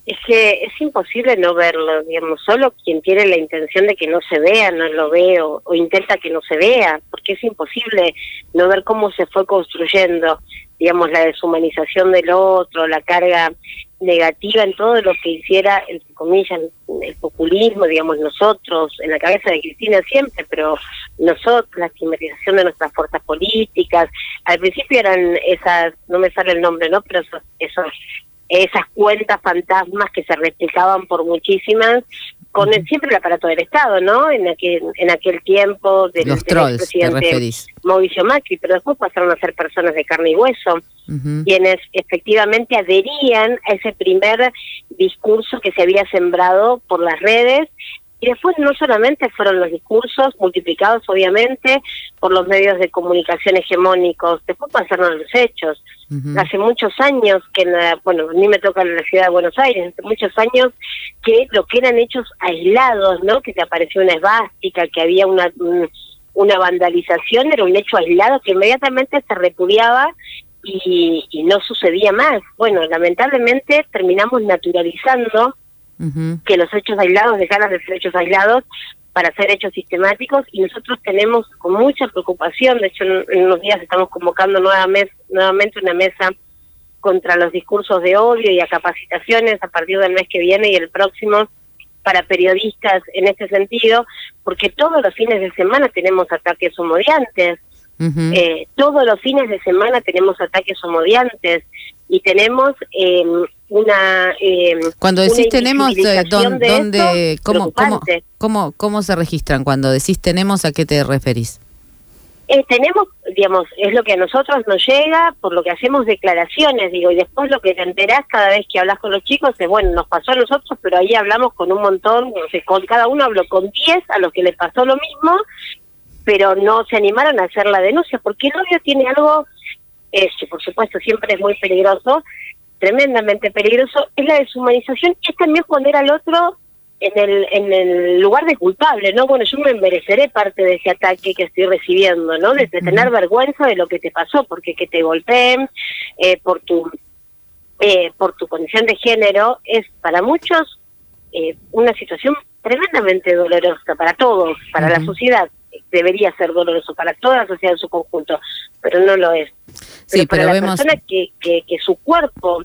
Es que es imposible no verlo, digamos, solo quien tiene la intención de que no se vea no lo ve o, o intenta que no se vea, porque es imposible no ver cómo se fue construyendo, digamos, la deshumanización del otro, la carga negativa en todo lo que hiciera, entre comillas, el populismo, digamos, nosotros, en la cabeza de Cristina siempre, pero nosotros, la estigmatización de nuestras fuerzas políticas, al principio eran esas, no me sale el nombre, ¿no? Pero esos, esos esas cuentas fantasmas que se replicaban por muchísimas con el, siempre el aparato del Estado, ¿no? En aquel en aquel tiempo del, Los del trolls, te expresidente referís. Mauricio Macri, pero después pasaron a ser personas de carne y hueso, quienes efectivamente adherían a ese primer discurso que se había sembrado por las redes y después no solamente fueron los discursos multiplicados obviamente por los medios de comunicación hegemónicos, después pasaron los hechos. Hace muchos años que, en la- bueno, a mí me toca en la ciudad de Buenos Aires, hace muchos años que lo que eran hechos aislados, ¿no? Que te apareció una esvástica, que había una, un- una vandalización, era un hecho aislado que inmediatamente se repudiaba y, y no sucedía más. Bueno, lamentablemente terminamos naturalizando Que los hechos aislados dejaran de ser hechos aislados para ser hechos sistemáticos. Y nosotros tenemos con mucha preocupación, de hecho en, en unos días estamos convocando nuevamente, nuevamente una mesa contra los discursos de odio y a capacitaciones a partir del mes que viene y el próximo para periodistas en este sentido, porque todos los fines de semana tenemos ataques homodiantes, eh, todos los fines de semana tenemos ataques homodiantes y tenemos eh, una... eh, Cuando una decís tenemos, eh, invisibilización ¿dón- de ¿dónde, esto cómo, cómo, cómo, cómo se registran? Cuando decís tenemos, ¿a qué te referís? Eh, tenemos, digamos, es lo que a nosotros nos llega, por lo que hacemos declaraciones, digo, y después lo que te enterás cada vez que hablas con los chicos es, bueno, nos pasó a nosotros, pero ahí hablamos con un montón, no sé, con cada uno habló con 10 a los que les pasó lo mismo, pero no se animaron a hacer la denuncia, porque el odio tiene algo, eh, por supuesto siempre es muy peligroso, tremendamente peligroso, es la deshumanización y es también poner al otro en el, en el lugar de culpable, ¿no? Bueno, yo me mereceré parte de ese ataque que estoy recibiendo, ¿no? De, tener vergüenza de lo que te pasó, porque que te golpeen eh, por tu eh, por tu condición de género es para muchos eh, una situación tremendamente dolorosa para todos, para la sociedad debería ser doloroso para toda la sociedad en su conjunto, pero no lo es. Sí, para pero la vemos- persona que, que, que su cuerpo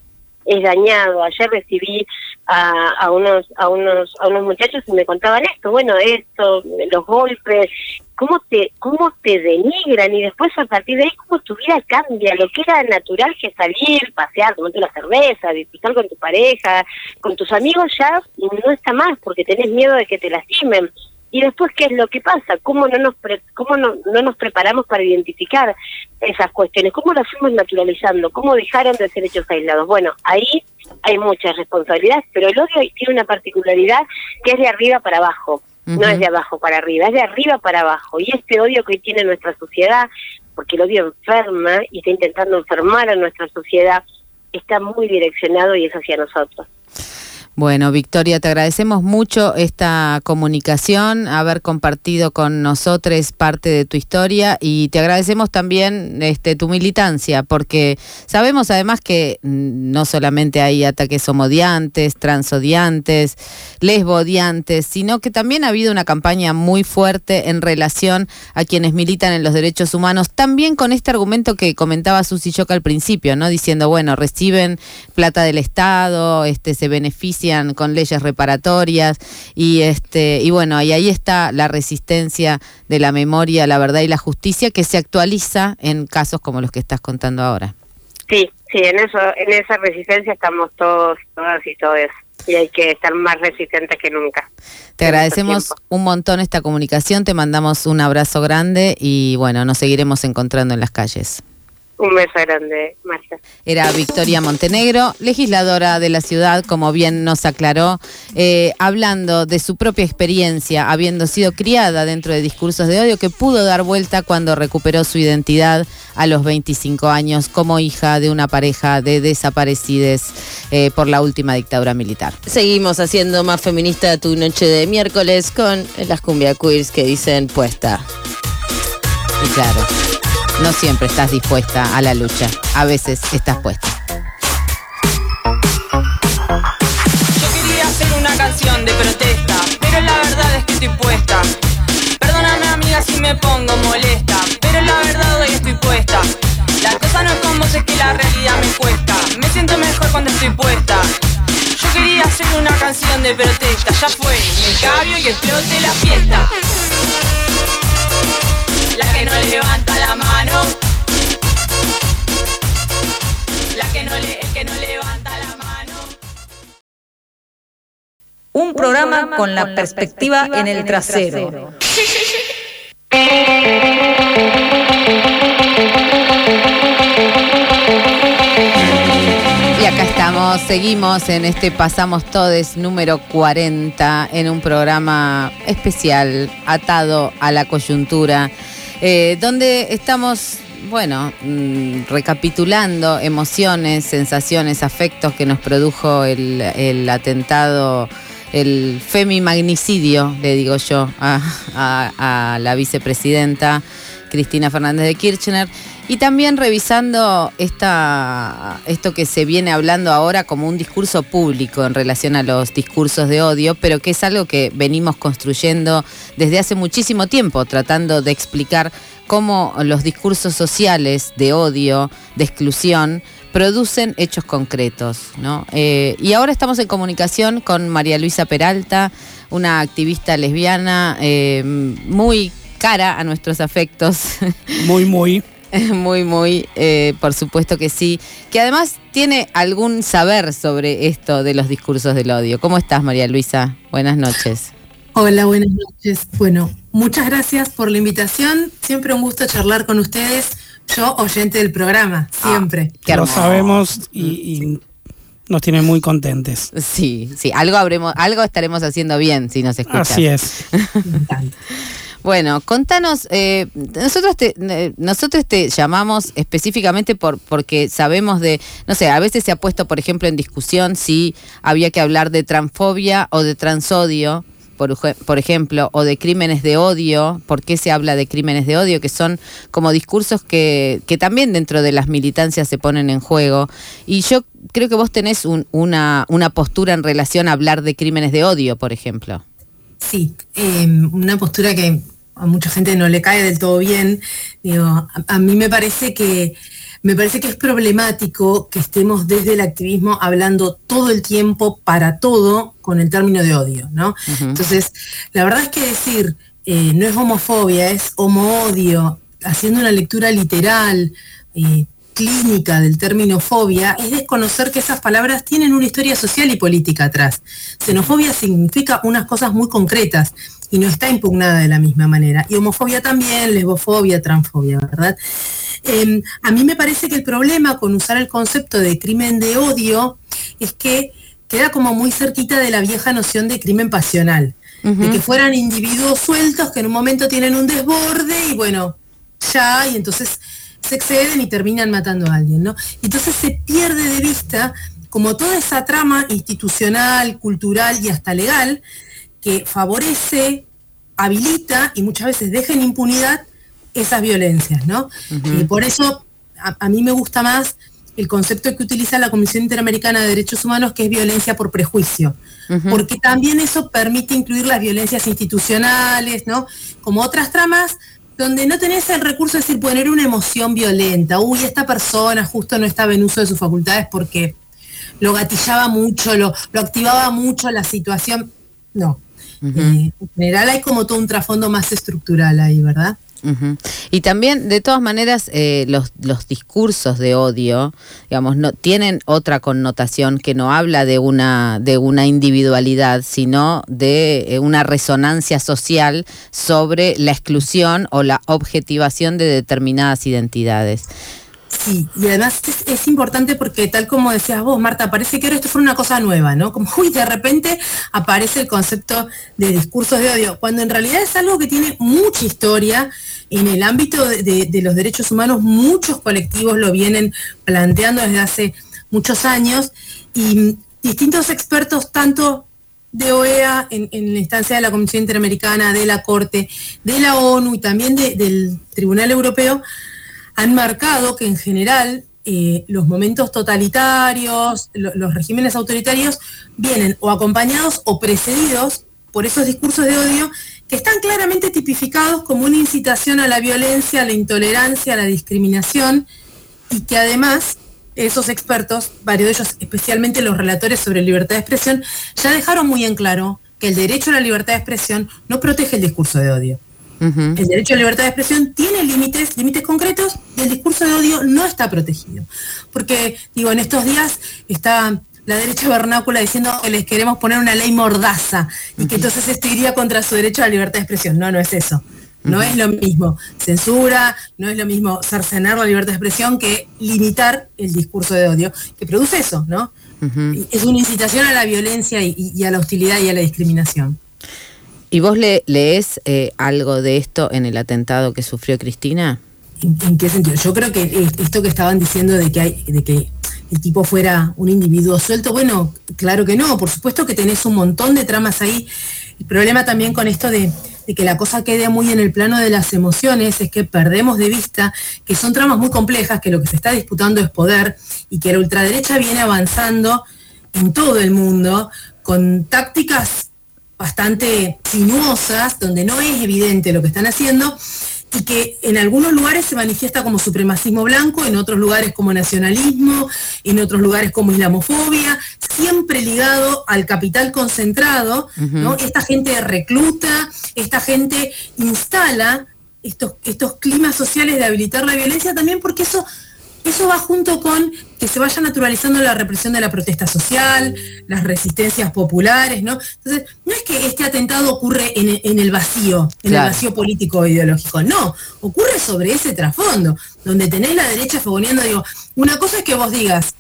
es dañado, ayer recibí a, unos a unos a unos muchachos y me contaban esto bueno esto los golpes cómo te cómo te denigran y después a partir de ahí cómo tu vida cambia lo que era natural que salir pasear tomarte una cerveza disfrutar con tu pareja con tus amigos ya no está más porque tenés miedo de que te lastimen y después qué es lo que pasa cómo no nos pre- cómo no, no nos preparamos para identificar esas cuestiones cómo las fuimos naturalizando cómo dejaron de ser hechos aislados bueno ahí hay muchas responsabilidades pero el odio tiene una particularidad que es de arriba para abajo no es de abajo para arriba es de arriba para abajo. Y este odio que hoy tiene nuestra sociedad porque el odio enferma y está intentando enfermar a nuestra sociedad está muy direccionado y es hacia nosotros Bueno, Victoria, te agradecemos mucho esta comunicación, haber compartido con nosotros parte de tu historia y te agradecemos también este, tu militancia, porque sabemos además que mm, no solamente hay ataques homodiantes, transodiantes, lesbodiantes, sino que también ha habido una campaña muy fuerte en relación a quienes militan en los derechos humanos, también con este argumento que comentaba Susi Choca al principio, ¿no? Diciendo, bueno, reciben plata del Estado, este, se benefician con leyes reparatorias y este, y bueno, y ahí está la resistencia de la memoria, la verdad y la justicia que se actualiza en casos como los que estás contando ahora. Sí, sí, en eso, en esa resistencia estamos todos, todas y todos. Y hay que estar más resistentes que nunca. Te agradecemos un montón esta comunicación, te mandamos un abrazo grande y bueno, nos seguiremos encontrando en las calles. Un beso grande, Marcia. Era Victoria Montenegro, legisladora de la ciudad, como bien nos aclaró, eh, hablando de su propia experiencia, habiendo sido criada dentro de discursos de odio, que pudo dar vuelta cuando recuperó su identidad a los 25 años como hija de una pareja de desaparecides eh, por la última dictadura militar. Seguimos haciendo más feminista tu noche de miércoles con las cumbia queers que dicen puesta. Y claro, no siempre estás dispuesta a la lucha, a veces estás puesta. Yo quería hacer una canción de protesta, pero la verdad es que estoy puesta. Perdóname amiga si me pongo molesta, pero la verdad hoy estoy puesta. La cosa no es como sé que la realidad me cuesta. Me siento mejor cuando estoy puesta. Yo quería hacer una canción de protesta, ya fue, me cambio y explote la fiesta. La que no levanta la mano. La que no le, el que no levanta la mano. Un programa con la perspectiva en el trasero. Y (laughs) acá estamos, seguimos en este Pasamos Todes número 40, en un programa especial, atado a la coyuntura, eh, donde estamos, bueno, mm, recapitulando emociones, sensaciones, afectos que nos produjo el, atentado, el femimagnicidio, le digo yo, a- a la vicepresidenta Cristina Fernández de Kirchner. Y también revisando esta, esto que se viene hablando ahora como un discurso público en relación a los discursos de odio, pero que es algo que venimos construyendo desde hace muchísimo tiempo, tratando de explicar cómo los discursos sociales de odio, de exclusión, producen hechos concretos. ¿no? Eh, y ahora estamos en comunicación con María Luisa Peralta, una activista lesbiana eh, muy cara a nuestros afectos. Muy, muy. (laughs) Muy, muy, eh, por supuesto que sí. Que además tiene algún saber sobre esto de los discursos del odio. ¿Cómo estás, María Luisa? Buenas noches. Hola, buenas noches. Bueno, muchas gracias por la invitación. Siempre un gusto charlar con ustedes. Yo, oyente del programa, siempre. Qué Lo sabemos y, y nos tiene muy contentes. Sí, sí, algo habremos, algo estaremos haciendo bien si nos escuchas. Así es. (laughs) Bueno, contanos, eh, nosotros te, eh, nosotros te llamamos específicamente por, porque sabemos de, no sé, a veces se ha puesto, por ejemplo, en discusión si había que hablar de transfobia o de transodio, por, por ejemplo, o de crímenes de odio, ¿por qué se habla de crímenes de odio? Que son como discursos que, que también dentro de las militancias se ponen en juego. Y yo creo que vos tenés un- una, una postura en relación a hablar de crímenes de odio, por ejemplo. Sí, eh, una postura que a mucha gente no le cae del todo bien. Digo, a, a mí me parece que me parece que es problemático que estemos desde el activismo hablando todo el tiempo para todo con el término de odio, ¿no? Entonces, la verdad es que decir eh, no es homofobia, es homo-odio, haciendo una lectura literal, eh, clínica del término fobia, es desconocer que esas palabras tienen una historia social y política atrás. Xenofobia significa unas cosas muy concretas y no está impugnada de la misma manera. Y homofobia también, lesbofobia, transfobia, ¿verdad? Em, a mí me parece que el problema con usar el concepto de crimen de odio es que queda como muy cerquita de la vieja noción de crimen pasional, de que fueran individuos sueltos que en un momento tienen un desborde y bueno, ya, y entonces se exceden y terminan matando a alguien, ¿no? Entonces se pierde de vista como toda esa trama institucional, cultural y hasta legal que favorece, habilita y muchas veces deja en impunidad esas violencias, ¿no? Y por eso a, mí me gusta más el concepto que utiliza la Comisión Interamericana de Derechos Humanos, que es violencia por prejuicio, porque también eso permite incluir las violencias institucionales, ¿no? Como otras tramas donde no tenés el recurso de decir poner una emoción violenta, uy, esta persona justo no estaba en uso de sus facultades porque lo gatillaba mucho, lo, lo activaba mucho la situación. No. Eh, en general hay como todo un trasfondo más estructural ahí, ¿verdad? Y también, de todas maneras, eh, los, los, discursos de odio, digamos, no tienen otra connotación que no habla de una, de una individualidad, sino de eh, una resonancia social sobre la exclusión o la objetivación de determinadas identidades. Sí, y además es, importante porque tal como decías vos, Marta, parece que ahora esto fue una cosa nueva, ¿no? Como, uy, de repente aparece el concepto de discursos de odio, cuando en realidad es algo que tiene mucha historia en el ámbito de, los derechos humanos, muchos colectivos lo vienen planteando desde hace muchos años y distintos expertos, tanto de OEA en, la instancia de la Comisión Interamericana, de la Corte, de la ONU y también del Tribunal Europeo, han marcado que en general eh, los momentos totalitarios, los regímenes autoritarios, vienen o acompañados o precedidos por esos discursos de odio que están claramente tipificados como una incitación a la violencia, a la intolerancia, a la discriminación, y que además esos expertos, varios de ellos, especialmente los relatores sobre libertad de expresión, ya dejaron muy en claro que el derecho a la libertad de expresión no protege el discurso de odio. El derecho a la libertad de expresión tiene límites, límites concretos, y el discurso de odio no está protegido. Porque, digo, en estos días está la derecha vernácula diciendo que les queremos poner una ley mordaza y que entonces esto iría contra su derecho a la libertad de expresión. No, no es eso. No es lo mismo censura, no es lo mismo cercenar la libertad de expresión que limitar el discurso de odio, que produce eso, ¿no? Es una incitación a la violencia y, a la hostilidad y a la discriminación. ¿Y vos le, lees eh, algo de esto en el atentado que sufrió Cristina? ¿En, qué sentido? Yo creo que esto que estaban diciendo de que hay, de que el tipo fuera un individuo suelto, bueno, claro que no, por supuesto que tenés un montón de tramas ahí. El problema también con esto de, de que la cosa quede muy en el plano de las emociones es que perdemos de vista que son tramas muy complejas, que lo que se está disputando es poder y que la ultraderecha viene avanzando en todo el mundo con tácticas bastante sinuosas, donde no es evidente lo que están haciendo, y que en algunos lugares se manifiesta como supremacismo blanco, en otros lugares como nacionalismo, en otros lugares como islamofobia, siempre ligado al capital concentrado, ¿no? Esta gente recluta, esta gente instala estos, estos climas sociales de habilitar la violencia también porque eso eso va junto con que se vaya naturalizando la represión de la protesta social, las resistencias populares, ¿no? Entonces, no es que este atentado ocurre en, el vacío, en el vacío político e ideológico, no, ocurre sobre ese trasfondo, donde tenés la derecha fogoneando, digo, una cosa es que vos digas,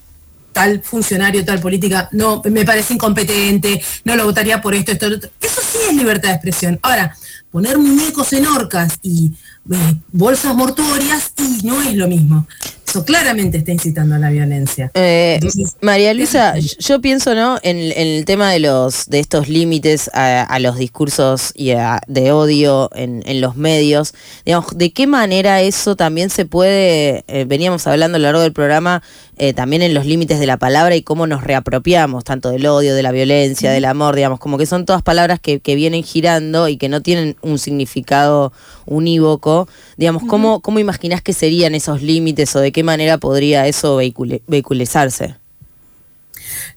tal funcionario, tal política, no, me parece incompetente, no lo votaría por esto, esto, esto. Eso sí es libertad de expresión. Ahora, poner muñecos en orcas y eh, bolsas mortuorias, y no es lo mismo. Eso claramente está incitando a la violencia. Eh, María Luisa, yo pienso ¿no? En, el tema de los de estos límites a, los discursos y de odio en, los medios. Digamos, ¿de qué manera eso también se puede, eh, veníamos hablando a lo largo del programa, eh, también en los límites de la palabra y cómo nos reapropiamos, tanto del odio, de la violencia, del amor, digamos, como que son todas palabras que, que vienen girando y que no tienen un significado unívoco. Digamos, ¿cómo, cómo imaginás que serían esos límites o de qué manera podría eso vehicule- vehiculizarse.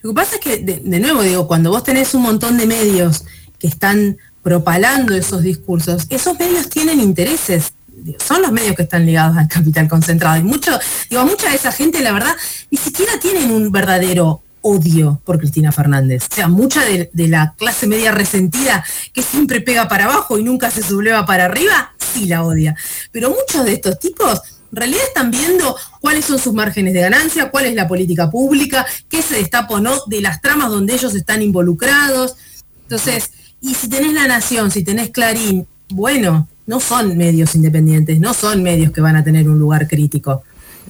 Lo que pasa es que, de, de nuevo digo, cuando vos tenés un montón de medios que están propalando esos discursos, esos medios tienen intereses. Son los medios que están ligados al capital concentrado. Y mucho, digo, mucha de esa gente, la verdad, ni siquiera tienen un verdadero odio por Cristina Fernández. O sea, mucha de, de la clase media resentida que siempre pega para abajo y nunca se subleva para arriba, sí la odia. Pero muchos de estos tipos en realidad están viendo cuáles son sus márgenes de ganancia, cuál es la política pública, qué se destapa o no de las tramas donde ellos están involucrados. Entonces, y si tenés La Nación, si tenés Clarín, bueno, no son medios independientes, no son medios que van a tener un lugar crítico.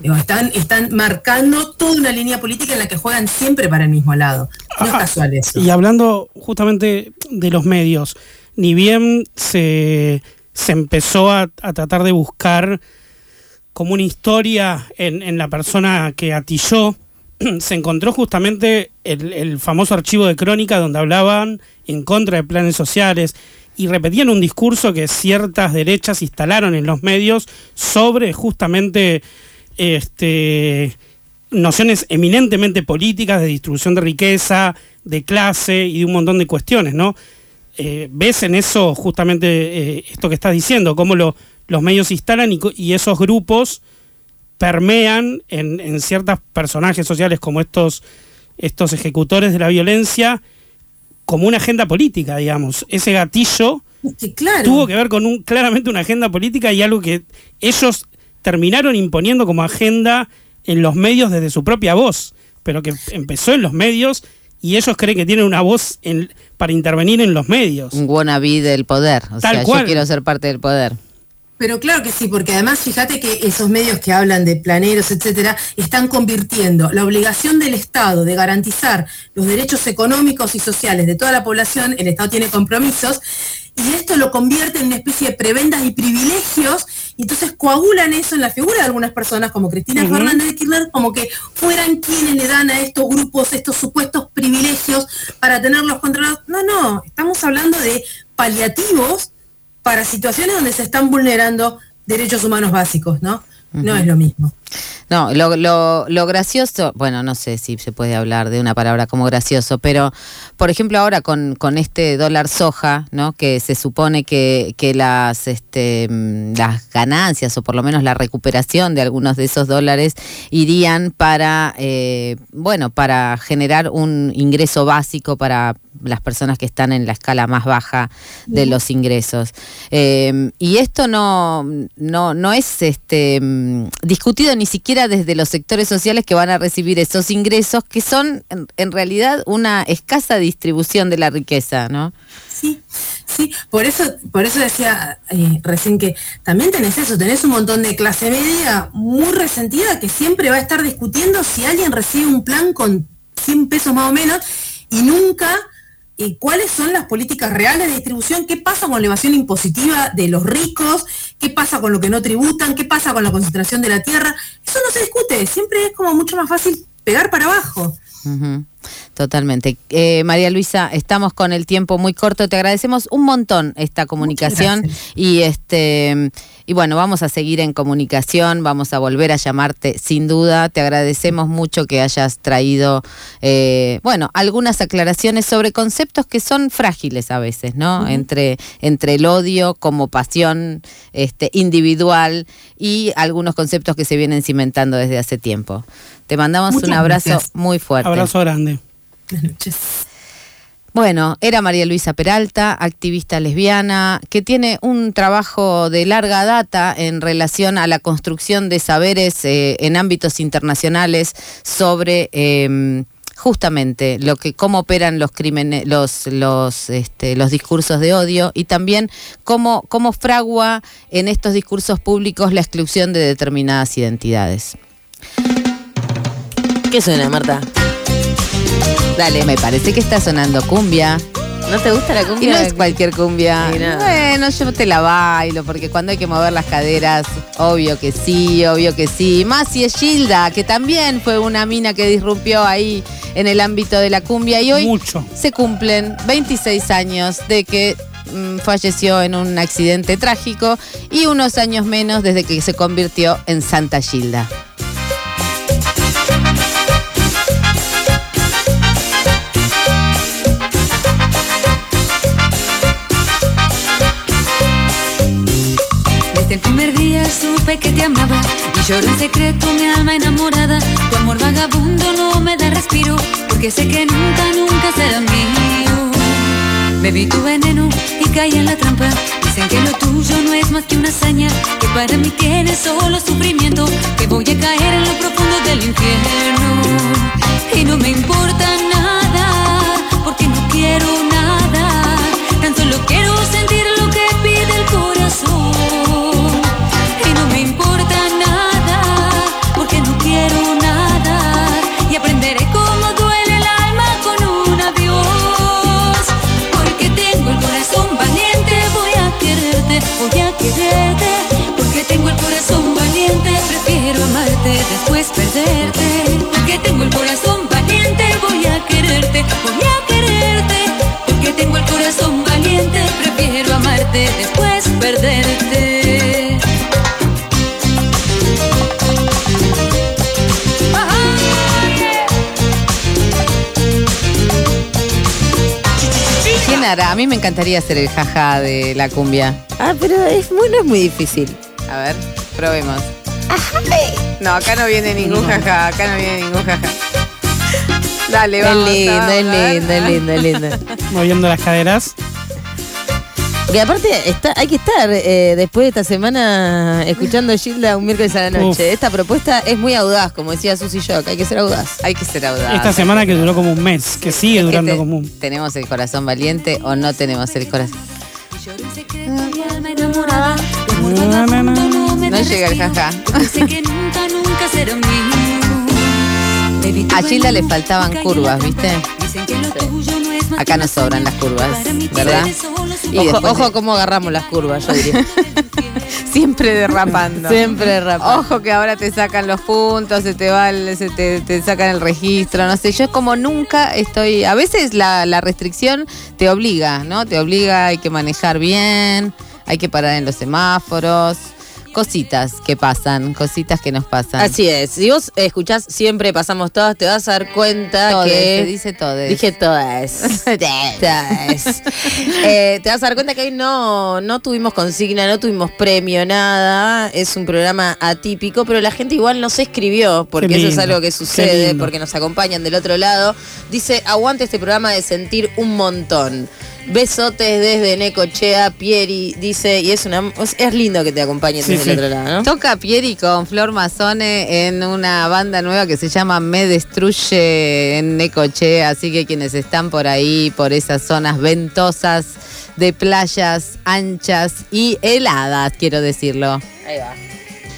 Están, están marcando toda una línea política en la que juegan siempre para el mismo lado. No es casual eso. Y hablando justamente de los medios, ni bien se, se empezó a, a tratar de buscar como una historia en, en la persona que atilló, (clears throat) se encontró justamente el, el famoso archivo de crónica donde hablaban en contra de planes sociales y repetían un discurso que ciertas derechas instalaron en los medios sobre justamente este, nociones eminentemente políticas de distribución de riqueza, de clase y de un montón de cuestiones, ¿no? Eh, ves en eso justamente eh, esto que estás diciendo, cómo lo- los medios se instalan y, esos grupos permean en, en ciertos personajes sociales como estos, estos ejecutores de la violencia como una agenda política, digamos. Ese gatillo claro. tuvo que ver con un, claramente una agenda política y algo que ellos terminaron imponiendo como agenda en los medios desde su propia voz, pero que empezó en los medios y ellos creen que tienen una voz en- para intervenir en los medios. Un wannabe del poder. O Tal sea, cual. yo quiero ser parte del poder. Pero claro que sí, porque además fíjate que esos medios que hablan de planeros, etcétera, están convirtiendo la obligación del Estado de garantizar los derechos económicos y sociales de toda la población, el Estado tiene compromisos, y esto lo convierte en una especie de prebendas y privilegios, y entonces coagulan eso en la figura de algunas personas como Cristina. Fernández de Kirchner, como que fueran quienes le dan a estos grupos estos supuestos privilegios para tenerlos controlados. No, no, estamos hablando de paliativos para situaciones donde se están vulnerando derechos humanos básicos, ¿no? No es lo mismo. No, lo, lo, lo gracioso, bueno, no sé si se puede hablar de una palabra como gracioso, pero por ejemplo ahora con, con este dólar soja, ¿no? Que se supone que, que las, este, mm, las ganancias o por lo menos la recuperación de algunos de esos dólares irían para, eh, bueno, para generar un ingreso básico para las personas que están en la escala más baja de los ingresos. Eh, y esto no, no, no es este, mm, discutido ni siquiera desde los sectores sociales que van a recibir esos ingresos, que son en, en realidad una escasa distribución de la riqueza, ¿no? Sí, sí, por eso, por eso decía eh, recién que también tenés eso, tenés un montón de clase media muy resentida que siempre va a estar discutiendo si alguien recibe un plan con 100 pesos más o menos y nunca cuáles son las políticas reales de distribución, qué pasa con la evasión impositiva de los ricos, qué pasa con lo que no tributan, qué pasa con la concentración de la tierra. Eso no se discute, siempre es como mucho más fácil pegar para abajo. Totalmente. Eh, María Luisa, estamos con el tiempo muy corto. Te agradecemos un montón esta comunicación y este y bueno, vamos a seguir en comunicación, vamos a volver a llamarte sin duda. Te agradecemos mucho que hayas traído eh, bueno algunas aclaraciones sobre conceptos que son frágiles a veces, ¿no? Entre entre el odio como pasión este individual y algunos conceptos que se vienen cimentando desde hace tiempo. Te mandamos Muchas un abrazo gracias. muy fuerte. Abrazo grande. Bueno, era María Luisa Peralta, activista lesbiana, que tiene un trabajo de larga data en relación a la construcción de saberes eh, en ámbitos internacionales sobre eh, justamente lo que cómo operan los crímenes, los los este, los discursos de odio y también cómo cómo fragua en estos discursos públicos la exclusión de determinadas identidades. ¿Qué suena, Marta? Dale, me parece que está sonando cumbia. ¿No te gusta la cumbia? Y no es cualquier cumbia. Sí, no. Bueno, yo te la bailo, porque cuando hay que mover las caderas, obvio que sí, obvio que sí. Más si es Gilda, que también fue una mina que disrumpió ahí en el ámbito de la cumbia. Y hoy se cumplen 26 años de que mm, falleció en un accidente trágico y unos años menos desde que se convirtió en Santa Gilda. Y lloro en secreto mi alma enamorada. Tu amor vagabundo no me da respiro, porque sé que nunca, nunca será mío. Bebí tu veneno y caí en la trampa. Dicen que lo tuyo no es más que una hazaña, que para mí tiene solo sufrimiento, que voy a caer en lo profundo del infierno. Y no me importa mí me encantaría hacer el jaja de la cumbia. Ah, pero es muy, no es muy difícil. A ver, probemos. No, acá no viene ningún jaja, acá no viene ningún jaja. Dale, Es vamos. lindo, es a ver. lindo, es lindo, es lindo. (laughs) Moviendo las caderas. Y aparte está, hay que estar eh, después de esta semana escuchando Gilda un miércoles a la noche. Uf. Esta propuesta es muy audaz, como decía Susy Shock, hay que ser audaz. Hay que ser audaz. Esta semana que duró como un mes, que sigue Es que durando te- como un. ¿Tenemos el corazón valiente o no tenemos el corazón? No llega el jaja. porque (laughs) que A Gilda le faltaban curvas, ¿viste? trampa. Dicen que lo tuyo no es más Acá que no una sobran las curvas, ¿verdad? Y ojo, después ojo cómo agarramos las curvas, yo diría. (laughs) Siempre derrapando. Siempre rapando. Ojo que ahora te sacan los puntos, se te va el- se te, te sacan el registro, no sé, yo como nunca estoy, a veces la, la restricción te obliga, ¿no? Te obliga, hay que manejar bien, hay que parar en los semáforos, cositas que pasan, cositas que nos pasan. Así es. Si vos escuchás siempre pasamos todas, te vas a dar cuenta Todes, que. dice todes. Dije todas. (laughs) Todas. Eh, te vas a dar cuenta que hoy no, no tuvimos consigna, no tuvimos premio, nada. Es un programa atípico, pero la gente igual nos escribió, porque eso es algo que sucede, porque nos acompañan del otro lado. Dice, aguante este programa de sentir un montón. Besotes desde Necochea, Pieri, dice, y es una es lindo que te acompañen Sí, desde sí. el otro lado, ¿no? Toca Pieri con Flor Mazone en una banda nueva que se llama Me Destruye en Necoche, así que quienes están por ahí, por esas zonas ventosas de playas anchas y heladas, quiero decirlo. Ahí va.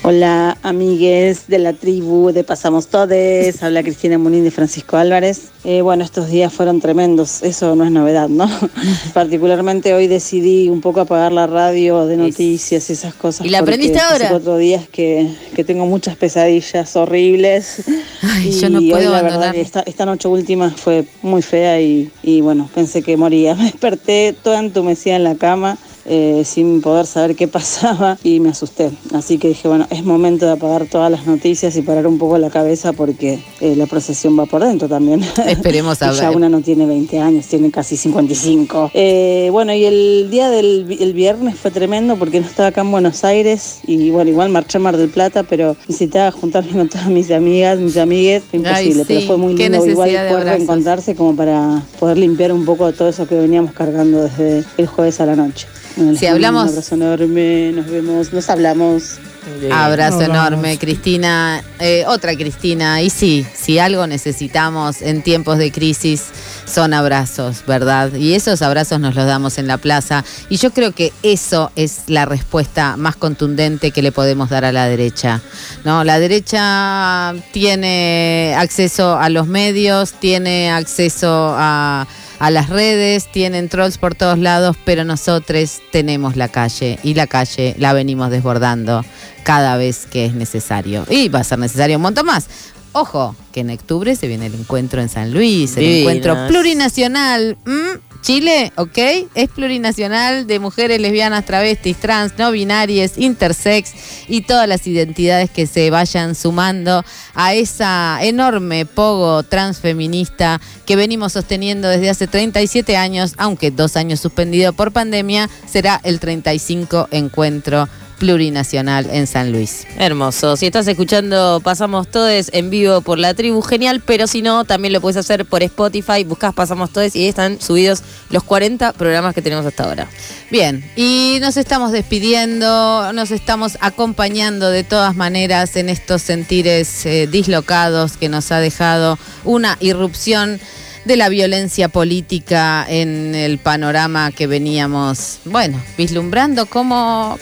Hola, amigues de la tribu de Pasamos Todes. Habla Cristina Munín de Francisco Álvarez. Eh, bueno, estos días fueron tremendos, eso no es novedad, ¿no? (laughs) Particularmente hoy decidí un poco apagar la radio de noticias y esas cosas. ¿Y la aprendiste hace ahora? cuatro días que, que tengo muchas pesadillas horribles. (laughs) Ay, y yo no hoy puedo la verdad esta, esta noche última fue muy fea y, y bueno, pensé que moría. (laughs) Me desperté toda entumecida en la cama. Eh, sin poder saber qué pasaba y me asusté. Así que dije, bueno, es momento de apagar todas las noticias y parar un poco la cabeza porque eh, la procesión va por dentro también. (laughs) Esperemos a ya ver. una no tiene 20 años, tiene casi 55. Eh, bueno, y el día del vi- el viernes fue tremendo porque no estaba acá en Buenos Aires y bueno, igual marché a Mar del Plata, pero necesitaba juntarme con todas mis amigas, mis amigues, fue Ay, imposible, pero fue muy lindo igual poder reencontrarse como para poder limpiar un poco todo eso que veníamos cargando desde el jueves a la noche. Bueno, Si hablamos- Un abrazo enorme, nos vemos, nos hablamos. Abrazo Nos vamos. enorme, Cristina. Eh, otra Cristina. Y sí, si algo necesitamos en tiempos de crisis son abrazos, ¿verdad? Y esos abrazos nos los damos en la plaza. Y yo creo que eso es la respuesta más contundente que le podemos dar a la derecha. ¿no? La derecha tiene acceso a los medios, tiene acceso a a las redes, tienen trolls por todos lados, pero nosotros tenemos la calle y la calle la venimos desbordando cada vez que es necesario. Y va a ser necesario un montón más. Ojo, que en octubre se viene el encuentro en San Luis, el Divinas. encuentro plurinacional. Chile, ¿ok? Es plurinacional de mujeres lesbianas, travestis, trans, no binarias, intersex y todas las identidades que se vayan sumando a esa enorme pogo transfeminista que venimos sosteniendo desde hace 37 años, aunque dos años suspendido por pandemia, será el 35 encuentro plurinacional en San Luis. Hermoso. Si estás escuchando Pasamos Todes en vivo por la tribu, genial, pero si no, también lo puedes hacer por Spotify, buscas Pasamos Todes y ahí están subidos los 40 programas que tenemos hasta ahora. Bien, y nos estamos despidiendo, nos estamos acompañando de todas maneras en estos sentires eh, dislocados que nos ha dejado una irrupción de la violencia política en el panorama que veníamos, bueno, vislumbrando como,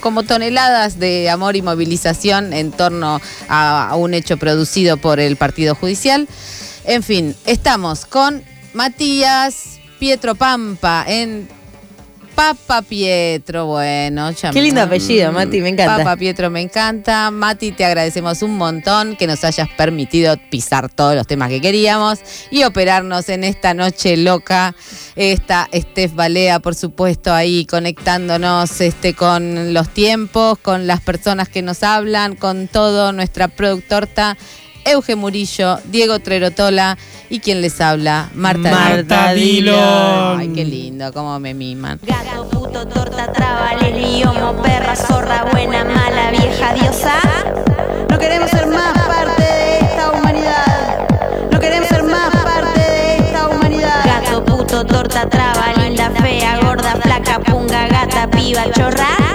como, toneladas de amor y movilización en torno a, a un hecho producido por el Partido Judicial. En fin, estamos con Matías Pietro Pampa en Papa Pietro, bueno. Qué lindo apellido, Mati, me encanta. Papa Pietro, me encanta. Mati, te agradecemos un montón que nos hayas permitido pisar todos los temas que queríamos y operarnos en esta noche loca. Esta Steph Balea, por supuesto, ahí conectándonos este, con los tiempos, con las personas que nos hablan, con todo, nuestra productorta. Euge Murillo, Diego Trerotola y quien les habla, Marta, Marta Dillon. Ay, qué lindo, cómo me miman. Gato, puto, torta, traba, leli, homo, perra, zorra, buena, mala, vieja, diosa. No queremos ser más parte de esta humanidad. No queremos ser más parte de esta humanidad. Gato, puto, torta, traba, linda, fea, gorda, flaca, punga, gata, piba, chorra.